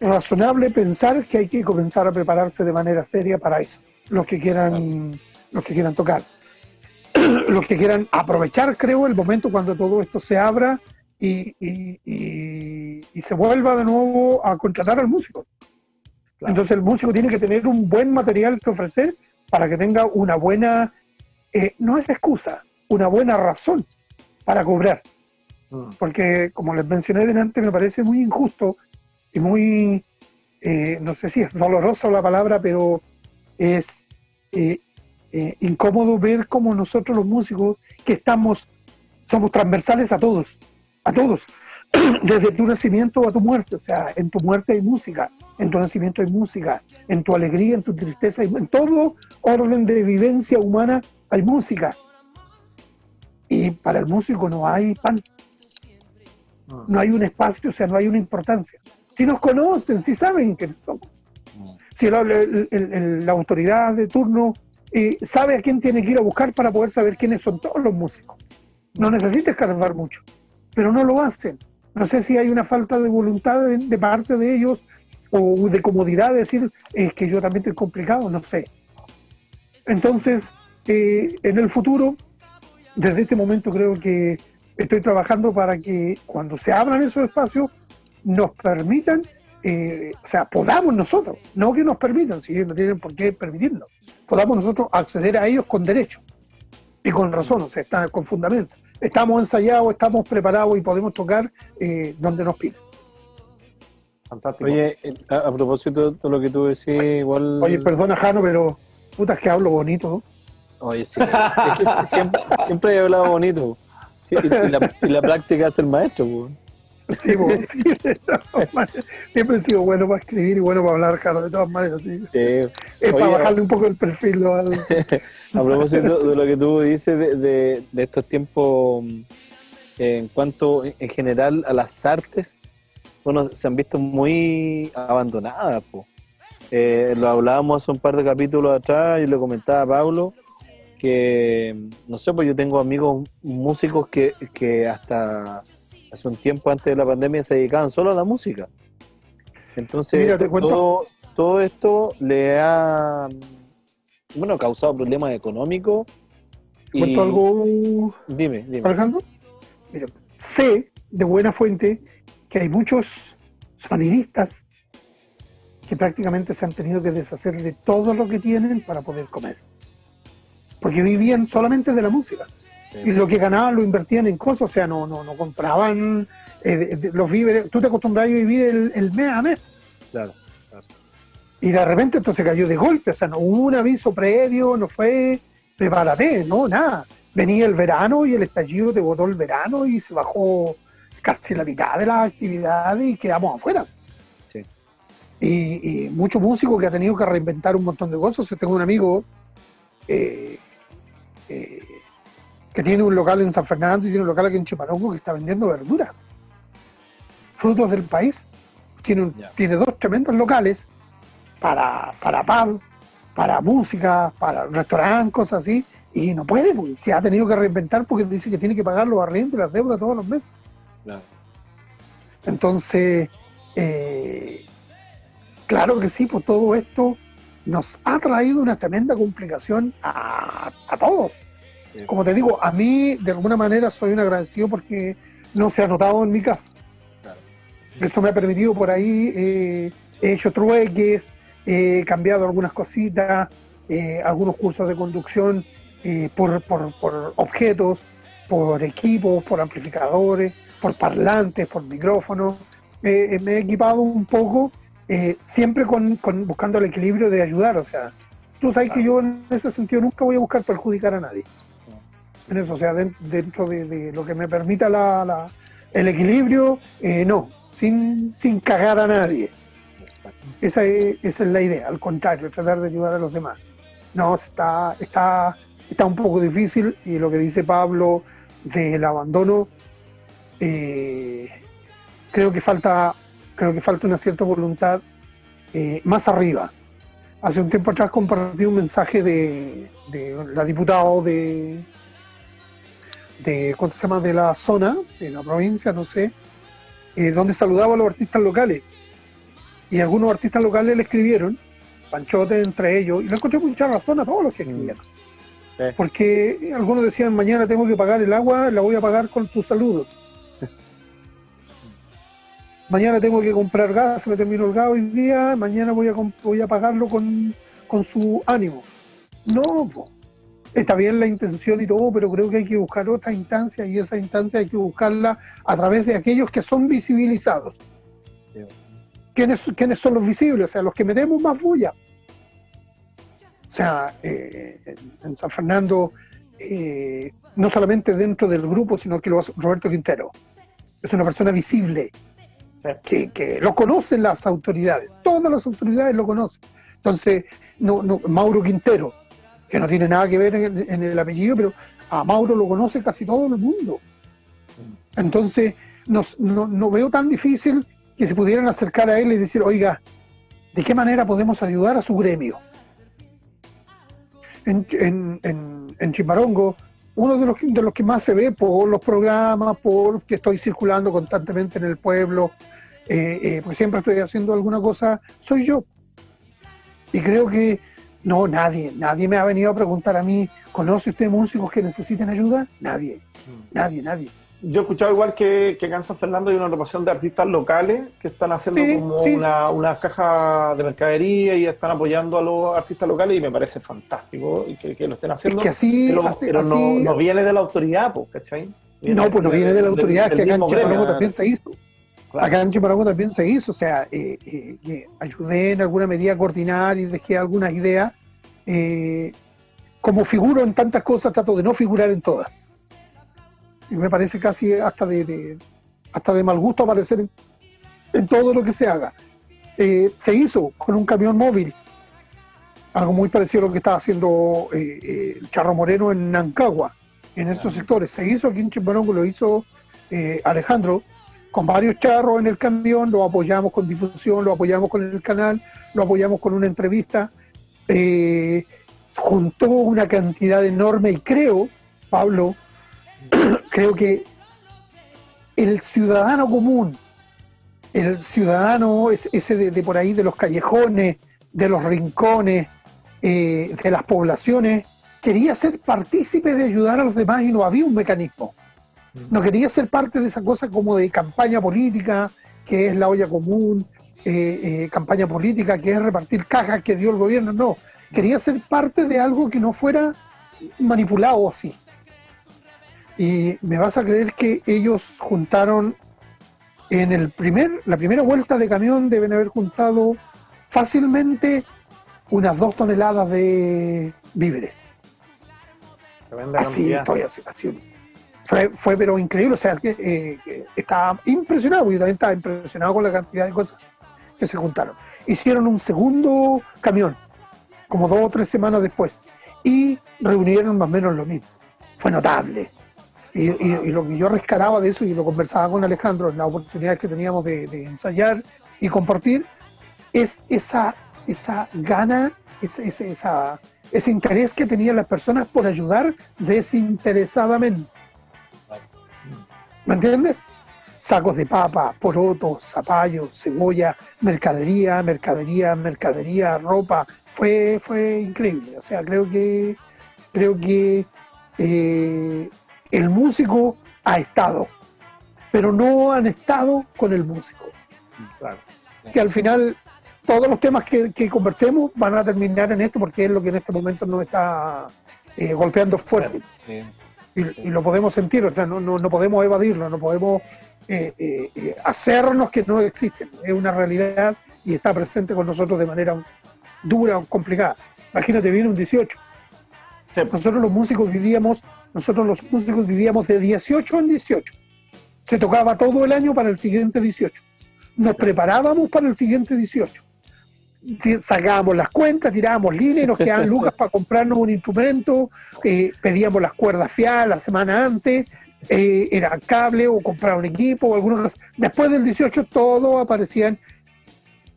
razonable pensar que hay que comenzar a prepararse de manera seria para eso. Los que quieran, los que quieran tocar. los que quieran aprovechar, creo, el momento cuando todo esto se abra y, y- y- y se vuelva de nuevo a contratar al músico. Claro. Entonces el músico tiene que tener un buen material que ofrecer para que tenga una buena, eh, no es excusa, una buena razón para cobrar Mm. porque como les mencioné delante, me parece muy injusto y muy, eh, no sé si es dolorosa la palabra, pero es eh, eh, incómodo ver cómo nosotros los músicos que estamos, somos transversales a todos, a todos, desde tu nacimiento a tu muerte, o sea, en tu muerte hay música, en tu nacimiento hay música, en tu alegría, en tu tristeza, en todo orden de vivencia humana hay música. Y para el músico no hay pan Mm. no hay un espacio, o sea, no hay una importancia. Si nos conocen, si saben que somos, si la, el- el- la autoridad de turno eh, sabe a quién tiene que ir a buscar para poder saber quiénes son todos los músicos. No necesita escarbar mucho, pero no lo hacen. No sé si hay una falta de voluntad de, parte de ellos o de comodidad de decir es que yo también estoy complicado, no sé. Entonces, eh, en el futuro, desde este momento creo que estoy trabajando para que cuando se abran esos espacios nos permitan, eh, o sea, podamos nosotros, no que nos permitan, si ellos no tienen por qué permitirnos, podamos nosotros acceder a ellos con derecho y con razón, o sea, está con fundamento. Estamos ensayados, estamos preparados y podemos tocar eh, donde nos piden. Fantástico. Oye, eh, a, a propósito de lo que tú decís, igual. Oye, perdona, Jano, pero puta es que hablo bonito. ¿no? Oye, sí. Es que si- siempre, siempre he hablado bonito. Y, y la, y la práctica es el maestro, po. Sí, po, sí, de todas maneras. Siempre he sido bueno para escribir y bueno para hablar, Jano, de todas maneras. Sí. Sí. Es para bajarle un poco el perfil. ¿no? A propósito de lo que tú dices de, de- de estos tiempos, en cuanto en general a las artes, bueno, se han visto muy abandonadas. po. Eh, lo hablábamos hace un par de capítulos atrás y le comentaba a Pablo que, no sé, pues yo tengo amigos músicos que, que hasta hace un tiempo antes de la pandemia se dedicaban solo a la música. Entonces, Mira, te cuento. todo, todo esto le ha, bueno, causado problemas económicos. ¿Te cuento algo, Dime, dime. Alejandro? Mira, sé de buena fuente que hay muchos sonidistas que prácticamente se han tenido que deshacer de todo lo que tienen para poder comer. Porque vivían solamente de la música. Y lo que ganaban lo invertían en cosas, o sea, no, no, no compraban eh, de- los víveres. Tú te acostumbras a vivir el, el mes a mes. Claro, claro. Y de repente esto se cayó de golpe, o sea, no hubo un aviso previo, no fue prepárate, no, nada. Venía el verano y el estallido te botó el verano y se bajó casi la mitad de las actividades y quedamos afuera. Sí. Y, y mucho músico que ha tenido que reinventar un montón de cosas. Yo tengo un amigo eh, eh, que tiene un local en San Fernando y tiene un local aquí en Chiparongo que está vendiendo verduras. Frutos del país. Tiene, un- tiene dos tremendos locales para, para pub, para música, para restaurantes, cosas así. Y no puede, porque se ha tenido que reinventar porque dice que tiene que pagar los arriendos y las deudas todos los meses. Entonces, eh, claro que sí, pues todo esto nos ha traído una tremenda complicación a, a todos. Como te digo, a mí de alguna manera soy un agradecido porque no se ha notado en mi casa. Claro. Eso me ha permitido por ahí, eh, he hecho trueques, he cambiado algunas cositas, eh, algunos cursos de conducción eh, por, por- por objetos, por equipos, por amplificadores, por parlantes, por micrófonos. Eh, eh, me he equipado un poco, eh, siempre con, con- buscando el equilibrio de ayudar. O sea, tú sabes que yo en ese sentido nunca voy a buscar perjudicar a nadie. En eso, o sea, den- dentro de, de lo que me permita la, la- el equilibrio, eh, no, sin, sin cagar a nadie. Exacto. Esa es, esa es la idea, al contrario, tratar de ayudar a los demás. No, está, está, está un poco difícil y lo que dice Pablo del abandono, eh, creo que falta, creo que falta una cierta voluntad eh, más arriba. Hace un tiempo atrás compartí un mensaje de, de la diputada de, de, ¿cuánto se llama? de la zona, de la provincia, no sé, eh, donde saludaba a los artistas locales. Y algunos artistas locales le escribieron, Panchote entre ellos, y le encontré mucha razón a todos los que escribieron. Sí. Porque algunos decían, mañana tengo que pagar el agua, la voy a pagar con tus saludos. mañana tengo que comprar gas, se me terminó el gas hoy día, mañana voy a, voy a pagarlo con, con su ánimo. No, po. Está bien la intención y todo, pero creo que hay que buscar otra instancia y esa instancia hay que buscarla a través de aquellos que son visibilizados. ¿Quiénes, quiénes son los visibles? O sea, los que metemos más bulla. O sea, eh, en- San Fernando, eh, no solamente dentro del grupo, sino que lo hace Roberto Quintero. Es una persona visible, que, que lo conocen las autoridades, todas las autoridades lo conocen. Entonces, no, no, Mauro Quintero, que no tiene nada que ver en, el- en el apellido, pero a Mauro lo conoce casi todo el mundo. Entonces, nos- no, no veo tan difícil que se pudieran acercar a él y decir, oiga, ¿de qué manera podemos ayudar a su gremio? En, en, en, en Chimarongo, uno de los, de los que más se ve por los programas, por que estoy circulando constantemente en el pueblo, eh, eh, porque siempre estoy haciendo alguna cosa, soy yo. Y creo que no, nadie, nadie me ha venido a preguntar a mí, ¿conoce usted músicos que necesiten ayuda? Nadie, nadie, nadie. Yo he escuchado igual que, que acá en San Fernando hay una agrupación de artistas locales que están haciendo Sí, como sí. una, una caja de mercadería y están apoyando a los artistas locales y me parece fantástico y que, que lo estén Es haciendo. que así, pero así- pero no, así- no viene de la autoridad, pues, ¿cachai? no, pues no viene de la autoridad, del que acá en gremio. también se hizo. Claro. Acá en Chimarongo también se hizo, o sea, eh, eh, que ayudé en alguna medida a coordinar y dejé algunas ideas. Eh, como figuro en tantas cosas, trato de no figurar en todas. Y me parece casi hasta de, de- hasta de mal gusto aparecer en, en todo lo que se haga. Eh, se hizo con un camión móvil, algo muy parecido a lo que estaba haciendo eh, eh, el Charro Moreno en Nancagua, en esos sectores. Se hizo aquí en Chimarongo, lo hizo eh, Alejandro, con varios charros en el camión, lo apoyamos con difusión, lo apoyamos con el canal, lo apoyamos con una entrevista. eh, juntó una cantidad enorme y creo, Pablo, creo que el ciudadano común, el ciudadano ese de, por ahí de los callejones, de los rincones, eh, de las poblaciones, quería ser partícipe de ayudar a los demás y no había un mecanismo. No quería ser parte de esa cosa como de campaña política, que es la olla común, eh, eh, campaña política, que es repartir cajas que dio el gobierno. No, quería ser parte de algo que no fuera manipulado así. Y me vas a creer que ellos juntaron en el primer, la primera vuelta de camión deben haber juntado fácilmente unas dos toneladas de víveres. así, estoy, así, fue, pero increíble, o sea, que, eh, estaba impresionado, yo también estaba impresionado con la cantidad de cosas que se juntaron. Hicieron un segundo camión, como dos o tres semanas después, y reunieron más o menos lo mismo. Fue notable. Y, lo que yo rescataba de eso, y lo conversaba con Alejandro en las oportunidades que teníamos de, ensayar y compartir, es esa, esa gana, ese, esa, ese interés que tenían las personas por ayudar desinteresadamente. ¿Me entiendes? Sacos de papa, porotos, zapallos, cebolla, mercadería, mercadería, mercadería, ropa. Fue, fue increíble. O sea, creo que, creo que eh, el músico ha estado, pero no han estado con el músico. Que al final todos los temas que, conversemos van a terminar en esto porque es lo que en este momento nos está eh, golpeando fuerte y, lo podemos sentir, o sea, no, no, podemos evadirlo, no podemos eh, eh, eh, hacernos que no existen. Es una realidad y está presente con nosotros de manera dura o complicada. Imagínate, viene un 18. Nosotros los músicos vivíamos, nosotros los músicos vivíamos de 18 en 18. Se tocaba todo el año para el siguiente 18. Nos preparábamos para el siguiente 18 sacábamos las cuentas, tirábamos líneas, nos quedaban lucas para comprarnos un instrumento, eh, pedíamos las cuerdas fiadas la semana antes, eh, era cable o comprar un equipo o alguna cosa. Después del 18 todos aparecían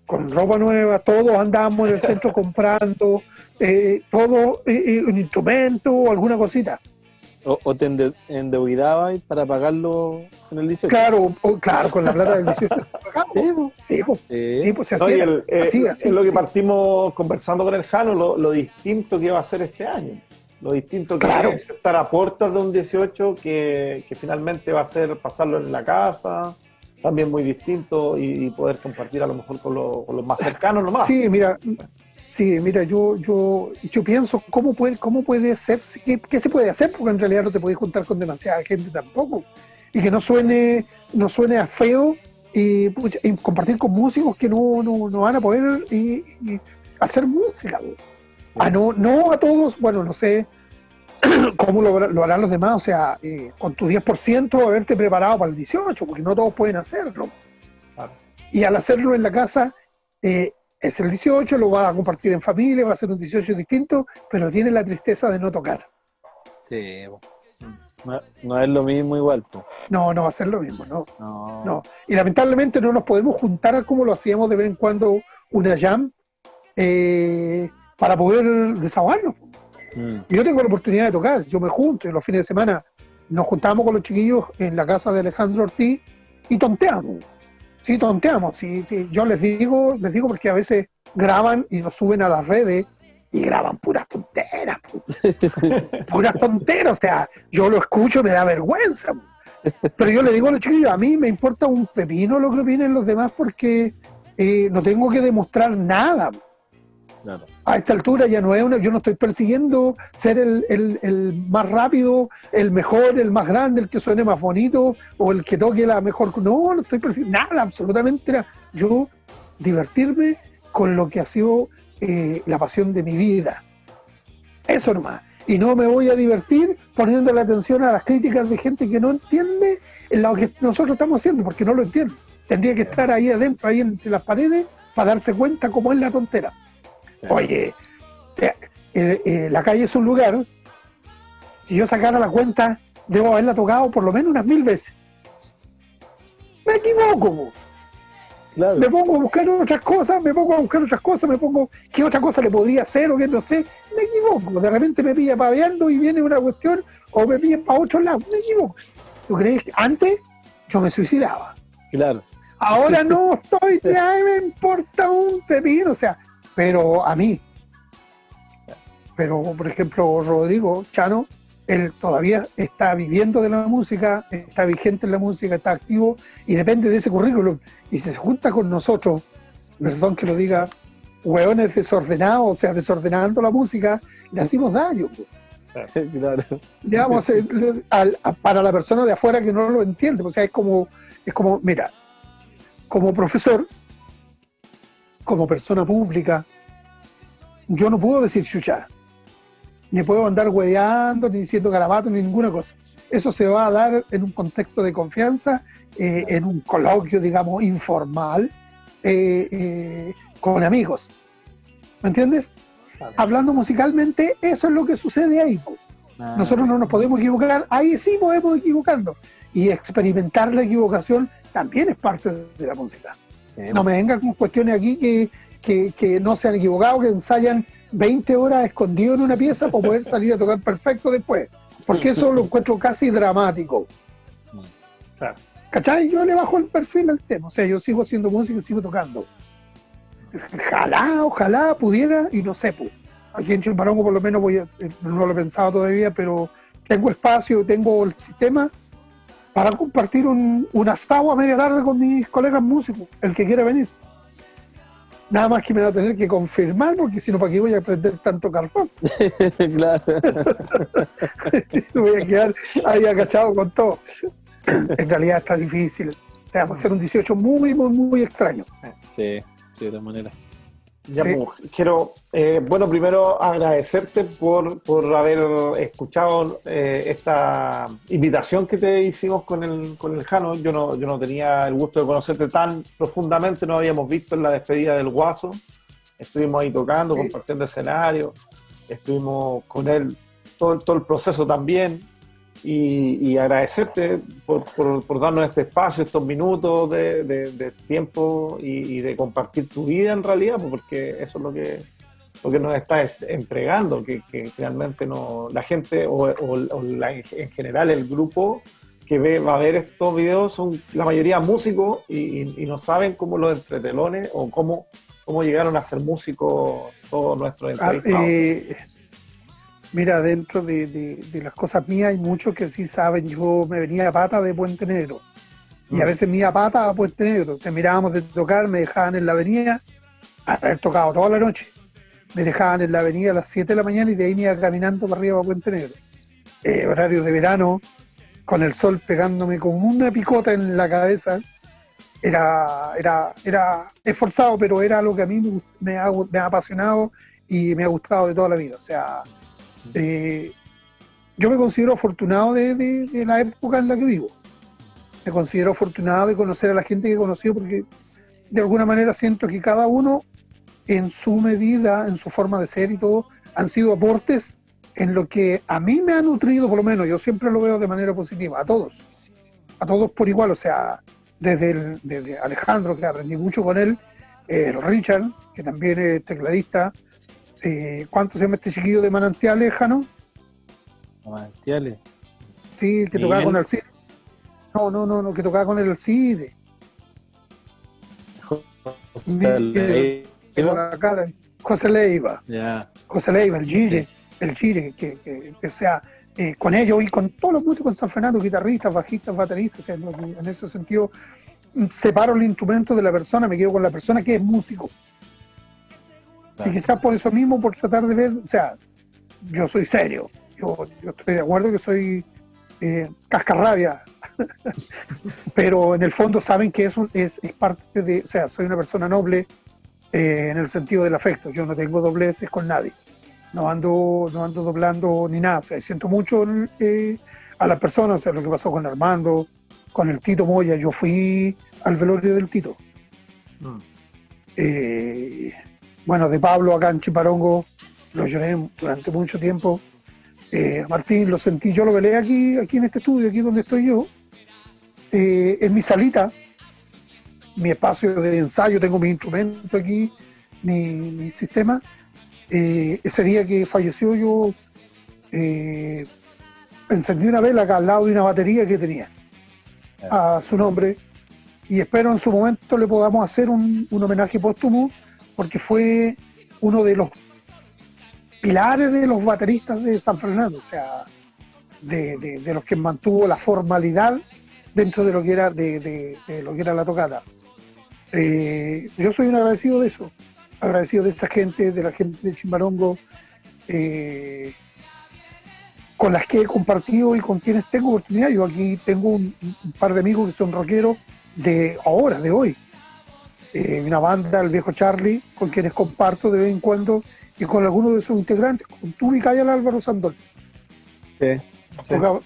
con ropa nueva, todos andábamos en el centro comprando, eh, todo eh, un instrumento o alguna cosita. O, te endeudabas para pagarlo en el 18. Claro, claro, con la plata del 18. sí, pues, sí, pues se hacía. así, es lo que partimos conversando con el Jano, lo, distinto que va a ser este año. Lo distinto que es estar a puertas de un 18 que, finalmente va a ser pasarlo en la casa, también muy distinto y, poder compartir a lo mejor con, con los más cercanos nomás. Sí, mira, Sí, mira, yo, yo, yo pienso cómo puede, cómo puede ser, qué, se puede hacer, porque en realidad no te puedes juntar con demasiada gente tampoco. Y que no suene, no suene a feo y, compartir con músicos que no, no, van a poder y, hacer música. A no, no a todos, bueno, no sé cómo lo, harán los demás, o sea, eh, con tu 10% haberte preparado para el 18, porque no todos pueden hacerlo. Y al hacerlo en la casa, eh, es el 18, lo va a compartir en familia, va a ser un 18 distinto, pero tiene la tristeza de no tocar. Sí, no, es lo mismo igual. No, no va a ser lo mismo, no. no. Y lamentablemente no nos podemos juntar como lo hacíamos de vez en cuando una jam eh, para poder desahogarnos. Mm. Yo tengo la oportunidad de tocar, yo me junto y los fines de semana nos juntamos con los chiquillos en la casa de Alejandro Ortiz y tonteamos Sí, tonteamos. Sí, sí. Yo les digo, les digo porque a veces graban y lo suben a las redes y graban puras tonteras. puras tonteras. O sea, yo lo escucho y me da vergüenza. Pero yo le digo a los chiquillos, a mí me importa un pepino lo que opinen los demás porque eh, no tengo que demostrar nada. A esta altura ya no es una, yo no estoy persiguiendo ser el, más rápido, el mejor, el más grande, el que suene más bonito o el que toque la mejor. No, no estoy persiguiendo nada, absolutamente Yo divertirme con lo que ha sido eh, la pasión de mi vida. Eso nomás. Y no me voy a divertir poniendo la atención a las críticas de gente que no entiende lo que nosotros estamos haciendo, porque no lo entiende. Tendría que estar ahí adentro, ahí entre las paredes, para darse cuenta cómo es la tontera. Oye, eh, eh, eh, la calle es un lugar, si yo sacara la cuenta, debo haberla tocado por lo menos unas mil veces. Me equivoco. Me pongo a buscar otras cosas, me pongo a buscar otras cosas, me pongo qué otra cosa le podría hacer o qué no sé, me equivoco. De repente me pilla paveando y viene una cuestión o me pilla para otro lado, me equivoco. ¿Tú crees que antes yo me suicidaba? Claro. Ahora no estoy, ya me importa un pepino, o sea, pero a mí. Pero, por ejemplo, Rodrigo Chano, él todavía está viviendo de la música, está vigente en la música, está activo y depende de ese currículum. Y se junta con nosotros, perdón que lo diga, hueones desordenados, o sea, desordenando la música, le hacemos daño. Claro. Digamos, para la persona de afuera que no lo entiende, o sea, es como, es como, mira, como profesor, como persona pública, yo no puedo decir chucha ni puedo andar hueveando, ni diciendo garabato, ni ninguna cosa. Eso se va a dar en un contexto de confianza, eh, en un coloquio, digamos, informal, eh, eh, con amigos. ¿Me entiendes? Hablando musicalmente, eso es lo que sucede ahí. Ah, Nosotros no nos podemos equivocar, ahí sí podemos equivocarnos. Y experimentar la equivocación también es parte de la música. No me vengan con cuestiones aquí que, que, que no se han equivocado, que ensayan 20 horas escondido en una pieza para poder salir a tocar perfecto después. Porque eso lo encuentro casi dramático. ¿Cachai? Yo le bajo el perfil al tema. O sea, yo sigo haciendo música y sigo tocando. Ojalá, ojalá pudiera, y no sé, pues. Aquí en Chimparongo por lo menos voy a, eh, no lo he pensado todavía, pero tengo espacio, tengo el sistema para compartir un, un asado a media tarde con mis colegas músicos, el que quiera venir. Nada más que me va a tener que confirmar, porque si no, ¿para qué voy a aprender tanto carbón? claro. voy a quedar ahí agachado con todo. En realidad está difícil. Te va a ser un 18 muy, muy, muy extraño. Sí, sí, de todas maneras. Ya, pues, quiero, eh, bueno, primero agradecerte por, haber escuchado eh, esta invitación que te hicimos con el, con el Jano. Yo no, yo no tenía el gusto de conocerte tan profundamente, no habíamos visto en la despedida del Guaso. Estuvimos ahí tocando, compartiendo escenario, estuvimos con él todo, todo el proceso también y, agradecerte por, por, darnos este espacio, estos minutos de, tiempo y, de compartir tu vida en realidad, pues, porque eso es lo que, lo que nos está entregando, que, que realmente no, la gente o, en general el grupo que ve, va a ver estos videos son la mayoría músicos y, no saben cómo los entretelones o cómo, cómo llegaron a ser músicos todos nuestros ah, entrevistados. Eh, Mira, dentro de, las cosas mías hay muchos que sí saben, yo me venía a pata de Puente Negro. Y a mm. veces me iba a pata a Puente Negro. Te mirábamos de tocar, me dejaban en la avenida, haber tocado toda la noche. Me dejaban en la avenida a las 7 de la mañana y de ahí me iba caminando para arriba a Puente Negro. Eh, horario de verano, con el sol pegándome con una picota en la cabeza. Era, era, era esforzado, pero era algo que a mí me, me, ha, me ha apasionado y me ha gustado de toda la vida. O sea, eh, yo me considero afortunado de, la época en la que vivo. Me considero afortunado de conocer a la gente que he conocido porque de alguna manera siento que cada uno en su medida, en su forma de ser y todo, han sido aportes en lo que a mí me ha nutrido, por lo menos, yo siempre lo veo de manera positiva, a todos, a todos por igual, o sea, desde, desde Alejandro, que aprendí mucho con él, eh, Richard, que también es tecladista, eh, ¿cuánto se llama este chiquillo de Manantiales, Jano? Manantiales. Sí, que tocaba con el CIDE. No, no, no, no, que tocaba con el CIDE. José Leiva. José Leiva. José Leiva, el Gire, el Gire, que, que, sea eh, con ellos y con todos los músicos en San Fernando, guitarristas, bajistas, bateristas, en ese sentido separo el instrumento de la persona, me quedo con la persona que es músico. Y quizás por eso mismo, por tratar de ver, o sea, yo soy serio, yo, estoy de acuerdo que soy eh, cascarrabia, pero en el fondo saben que es, es, parte de, o sea, soy una persona noble eh, en el sentido del afecto, yo no tengo dobleces con nadie, no ando, no ando doblando ni nada, o sea, siento mucho eh, a las personas, o sea, lo que pasó con Armando, con el Tito Moya, yo fui al velorio del Tito. Mm. Eh, bueno, de Pablo acá en Chiparongo, lo lloré durante mucho tiempo. Eh, Martín lo sentí, yo lo velé aquí, aquí en este estudio, aquí donde estoy yo, eh, en mi salita, mi espacio de ensayo, tengo mi instrumento aquí, mi, sistema. Eh, ese día que falleció yo eh, encendí una vela acá al lado de una batería que tenía a su nombre y espero en su momento le podamos hacer un, homenaje póstumo porque fue uno de los pilares de los bateristas de San Fernando, o sea, de, los que mantuvo la formalidad dentro de lo que era de, lo que era la tocata. Eh, yo soy un agradecido de eso, agradecido de esa gente, de la gente de Chimbarongo, eh, con las que he compartido y con quienes tengo oportunidad. Yo aquí tengo un, par de amigos que son rockeros de ahora, de hoy. Eh, una banda, el viejo Charlie, con quienes comparto de vez en cuando, y con algunos de sus integrantes, con tú y el Álvaro Sandol.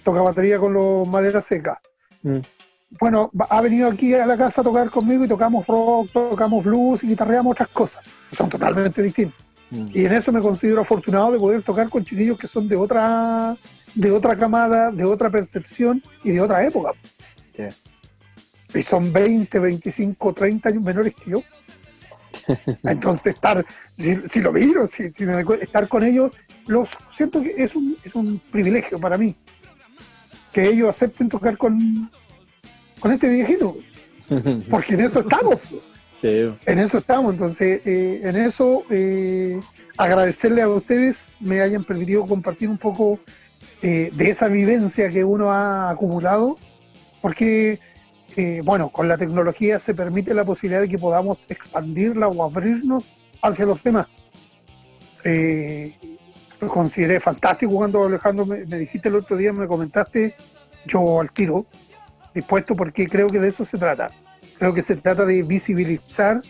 Toca, batería con los maderas secas. Mm. Bueno, ha venido aquí a la casa a tocar conmigo y tocamos rock, tocamos blues y guitarreamos otras cosas. Son totalmente distintos. Mm. Y en eso me considero afortunado de poder tocar con chiquillos que son de otra, de otra camada, de otra percepción y de otra época. Y son 20, 25, 30 años menores que yo. Entonces, estar, si, lo miro, si, estar con ellos, los siento que es un, es un privilegio para mí. Que ellos acepten tocar con, con este viejito. Porque en eso estamos. En eso estamos, entonces, eh, en eso eh, agradecerle a ustedes me hayan permitido compartir un poco eh, de esa vivencia que uno ha acumulado, porque, bueno, con la tecnología se permite la posibilidad de que podamos expandirla o abrirnos hacia los demás. lo consideré fantástico cuando Alejandro me, dijiste el otro día, me comentaste, yo al tiro, dispuesto porque creo que de eso se trata Creo que se trata de visibilizar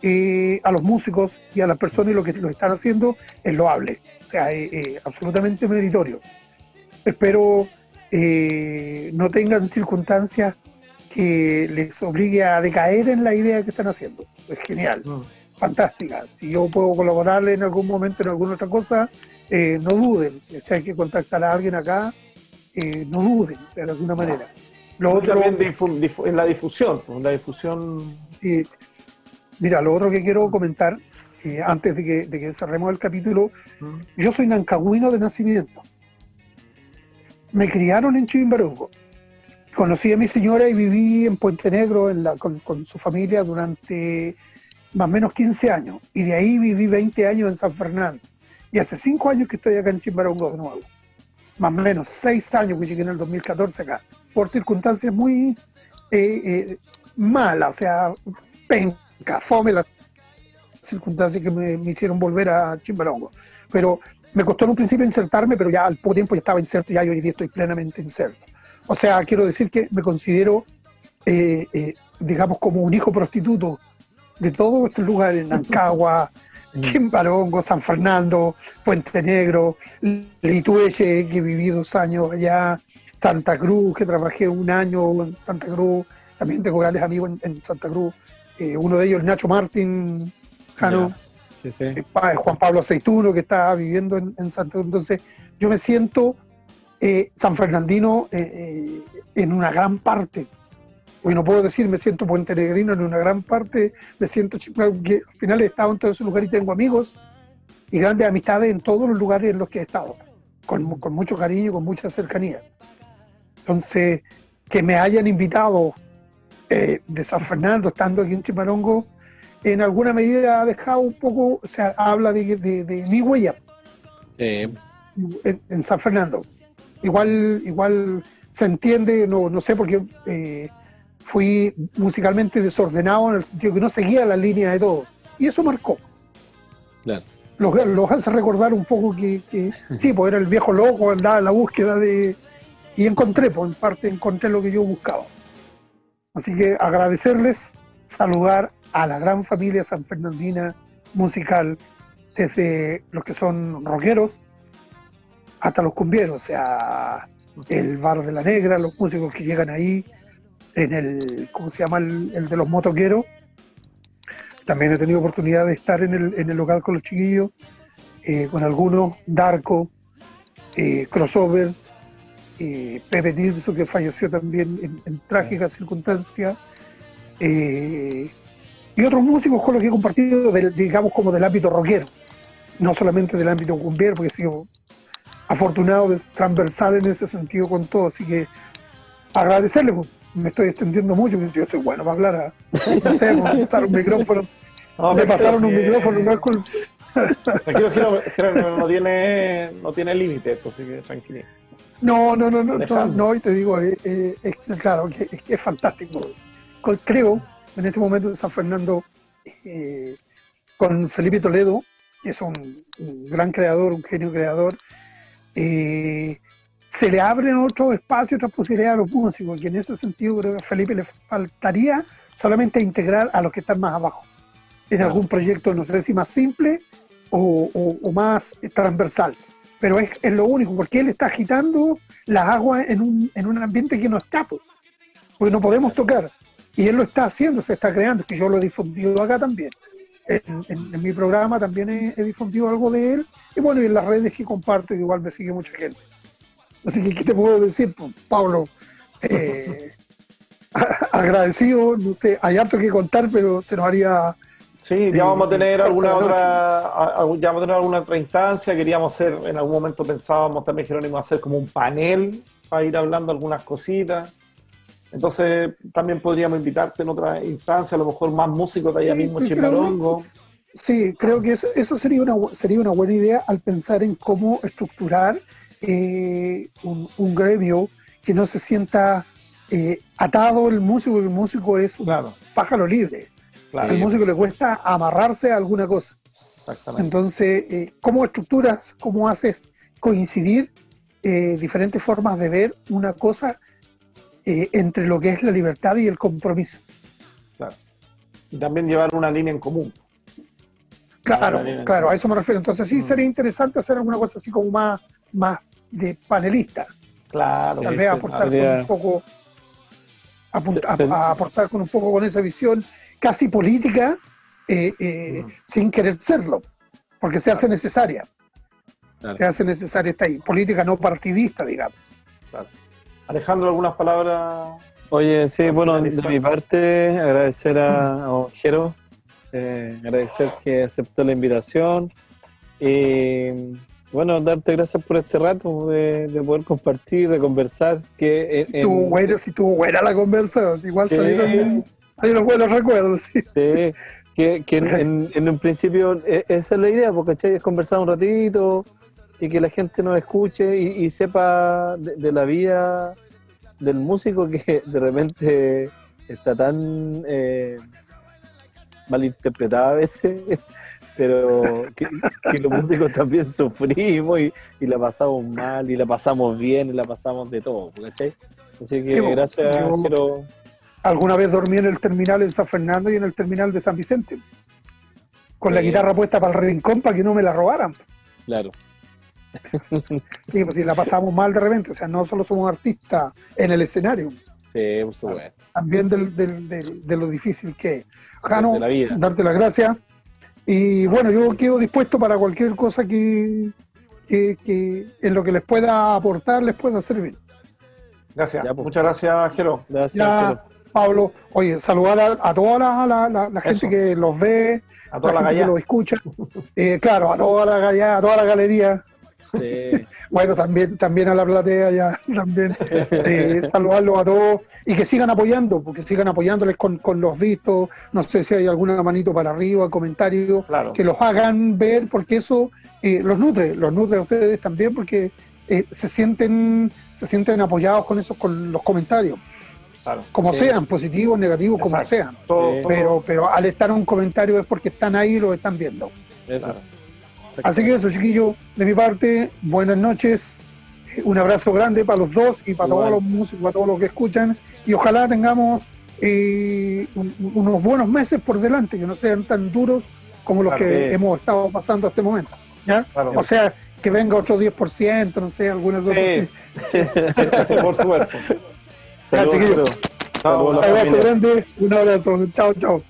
eh, a los músicos y a las personas y lo que lo están haciendo es loable, o sea, eh, eh, absolutamente meritorio. Espero no tengan circunstancias que les obligue a decaer en la idea que están haciendo. Es genial, mm. fantástica. Si yo puedo colaborarle en algún momento en alguna otra cosa, no duden. Si hay que contactar a alguien acá, no duden, de alguna manera. Lo otro, también en la difusión, la difusión. mira, lo otro que quiero comentar, eh, antes de que, de que, cerremos el capítulo, yo soy nancagüino de nacimiento. Me criaron en Chimbarongo. Conocí a mi señora y viví en Puente Negro con, con, su familia durante más o menos 15 años. Y de ahí viví 20 años en San Fernando. Y hace 5 años que estoy acá en Chimbarongo de nuevo. Más o menos 6 años que llegué en el 2014 acá por circunstancias muy eh, eh, malas, o sea, penca, fome las circunstancias que me, hicieron volver a Chimbarongo. Pero me costó en un principio insertarme, pero ya al poco tiempo ya estaba inserto y hoy día estoy plenamente inserto. O sea, quiero decir que me considero, eh, digamos, como un hijo prostituto de todos estos lugares, Nancagua. Chimbarongo, San Fernando, Puente Negro, Litueche, que viví dos años allá, Santa Cruz, que trabajé un año en Santa Cruz, también tengo grandes amigos en, Santa Cruz, eh, uno de ellos Nacho Martín, Jano, eh, Juan Pablo Aceituno, que está viviendo en, Santa Cruz. Entonces, yo me siento eh, San Fernandino en una gran parte. Hoy no puedo decir me siento puente negrino en una gran parte, me siento que al final he estado en todos esos lugares y tengo amigos y grandes amistades en todos los lugares en los que he estado, con, con mucho cariño, con mucha cercanía. Entonces, que me hayan invitado eh, de San Fernando, estando aquí en Chimarongo, en alguna medida ha dejado un poco, o sea, habla de, mi huella en, San Fernando. Igual, igual se entiende, no, no sé, porque eh, fui musicalmente desordenado en el sentido que no seguía la línea de todo. Y eso marcó. Claro. Los, hace recordar un poco que, que sí, pues era el viejo loco, andaba en la búsqueda de, y encontré, pues, parte encontré lo que yo buscaba. Así que agradecerles, saludar a la gran familia San Fernandina musical, desde los que son rockeros hasta los cumbieros, o sea, el Bar de la Negra, los músicos que llegan ahí, en el, ¿cómo se llama? El, de los motoqueros. También he tenido oportunidad de estar en el, en el local con los chiquillos, eh, con algunos, Darko, eh, Crossover, Pepe Tirso, que falleció también en, trágicas circunstancias, Eh, y otros músicos con los que he compartido, del- digamos, como del ámbito rockero, no solamente del ámbito cumbiero, porque he sido afortunado, de transversal en ese sentido con todo, así que agradecerle, pues, me estoy extendiendo mucho, yo soy bueno para hablar, a, no sé, pasar un micrófono, No, pero pasaron un micrófono, no es culpa. Tranquilo, no, no tiene, no tiene límite esto, así que tranquilo. No, no, no, no, no, y te digo, eh, eh, es, claro, que, es, que es fantástico. Creo, en este momento en San Fernando, eh, con Felipe Toledo, que es un, un gran creador, un genio creador, eh, se le abren otros espacios, otras posibilidades a los músicos, y en ese sentido creo que a Felipe le faltaría solamente integrar a los que están más abajo, en Claro. algún proyecto, no sé si más simple o, o- o más transversal pero es, es lo único, porque él está agitando las aguas en un, en un ambiente que no está, pues, porque no podemos tocar. Y él lo está haciendo, se está creando, que yo lo he difundido acá también. En, en- en mi programa también he, he difundido algo de él, y bueno, y en las redes que comparto, igual me sigue mucha gente. Así que, ¿qué te puedo decir, pues, Pablo? Eh, agradecido, no sé, hay harto que contar, pero se nos haría Sí, ya vamos a tener corta alguna otra, ya vamos a tener alguna otra instancia. Queríamos hacer, en algún momento pensábamos también, Jerónimo, hacer como un panel para ir hablando algunas cositas. Entonces, también podríamos invitarte en otra instancia, a lo mejor más músicos de allá Sí, mismo, Chimarongo. Sí, creo que eso, eso sería, una, sería una buena idea al pensar en cómo estructurar eh, un, un gremio que no se sienta eh, atado el músico, el músico es un Claro, pájaro libre. claro, Al músico le cuesta amarrarse a alguna cosa. exactamente. Entonces, eh, ¿cómo estructuras, cómo haces coincidir eh, diferentes formas de ver una cosa eh, entre lo que es la libertad y el compromiso? Y también llevar una línea en común. Claro, claro, a eso me refiero. Entonces sí Mm. sería interesante hacer alguna cosa así como más, más de panelista. Claro, Tal vez aportar con un poco, apunta- Se- se- a- a aportar con un poco con esa visión casi política, eh, eh, Mm. sin querer serlo, porque se hace necesaria. Claro. Se hace necesaria esta ahí, política no partidista, digamos. Alejandro, algunas palabras. Oye, sí, bueno, de mi parte, agradecer a, a Ojero, eh, agradecer que aceptó la invitación y, bueno, darte gracias por este rato de, de poder compartir, de conversar. Que en- en- Tuvo buena, si tuvo buena la conversación, igual Sí. salieron, salieron buenos recuerdos. sí. Sí, que, que en, en- en un principio e- esa es la idea, porque ¿cachai? es conversar un ratito y que la gente nos escuche y, y sepa de, de la vida del músico que de repente está tan eh, malinterpretada a veces, pero que, que los músicos también sufrimos y, y la pasamos mal y la pasamos bien y la pasamos de todo, ¿cachai? Así que bo, gracias, yo- pero Alguna vez dormí en el terminal en San Fernando y en el terminal de San Vicente, con la Sí. guitarra puesta para el rincón para que no me la robaran. claro. Sí, pues si la pasamos mal de repente, o sea, no solo somos artistas en el escenario, Sí, por supuesto. también del, del- del- de lo difícil que es. Jano, De la vida. darte las gracias. Y bueno, yo quedo dispuesto para cualquier cosa que, que, que en lo que les pueda aportar, les pueda servir. Gracias. Ya, pues. Muchas gracias, Jero. Gracias, Ya, Jero. Pablo, oye, saludar a, a toda la, la- la- la gente Eso. que los ve, A toda la, gente que los escucha, Eh, claro, a toda la galla, a toda la galería, Sí. bueno, también, también a la platea ya, también, eh, saludarlos a todos y que sigan apoyando, porque sigan apoyándoles con, con los vistos, no sé si hay alguna manito para arriba, comentario, Claro. que los hagan ver, porque eso eh, los nutre, los nutre a ustedes también, porque eh, se sienten se sienten apoyados con esos, con los comentarios, claro. como Sí. sean, positivos, negativos, como sean. Todo- Sí. Pero, pero al estar un comentario es porque están ahí y lo están viendo. Eso. Claro. Así que eso, chiquillos, de mi parte, buenas noches. Un abrazo grande para los dos y para Igual. todos los músicos, para todos los que escuchan. Y ojalá tengamos eh, un- unos buenos meses por delante, que no sean tan duros como los Claro. que hemos estado pasando hasta este momento. ¿ya? Claro. O sea, que venga otro 10%, no sé, alguna cosa Sí. Por supuesto. Saludos. Saludos Un abrazo grande, un abrazo. Chao. Chao.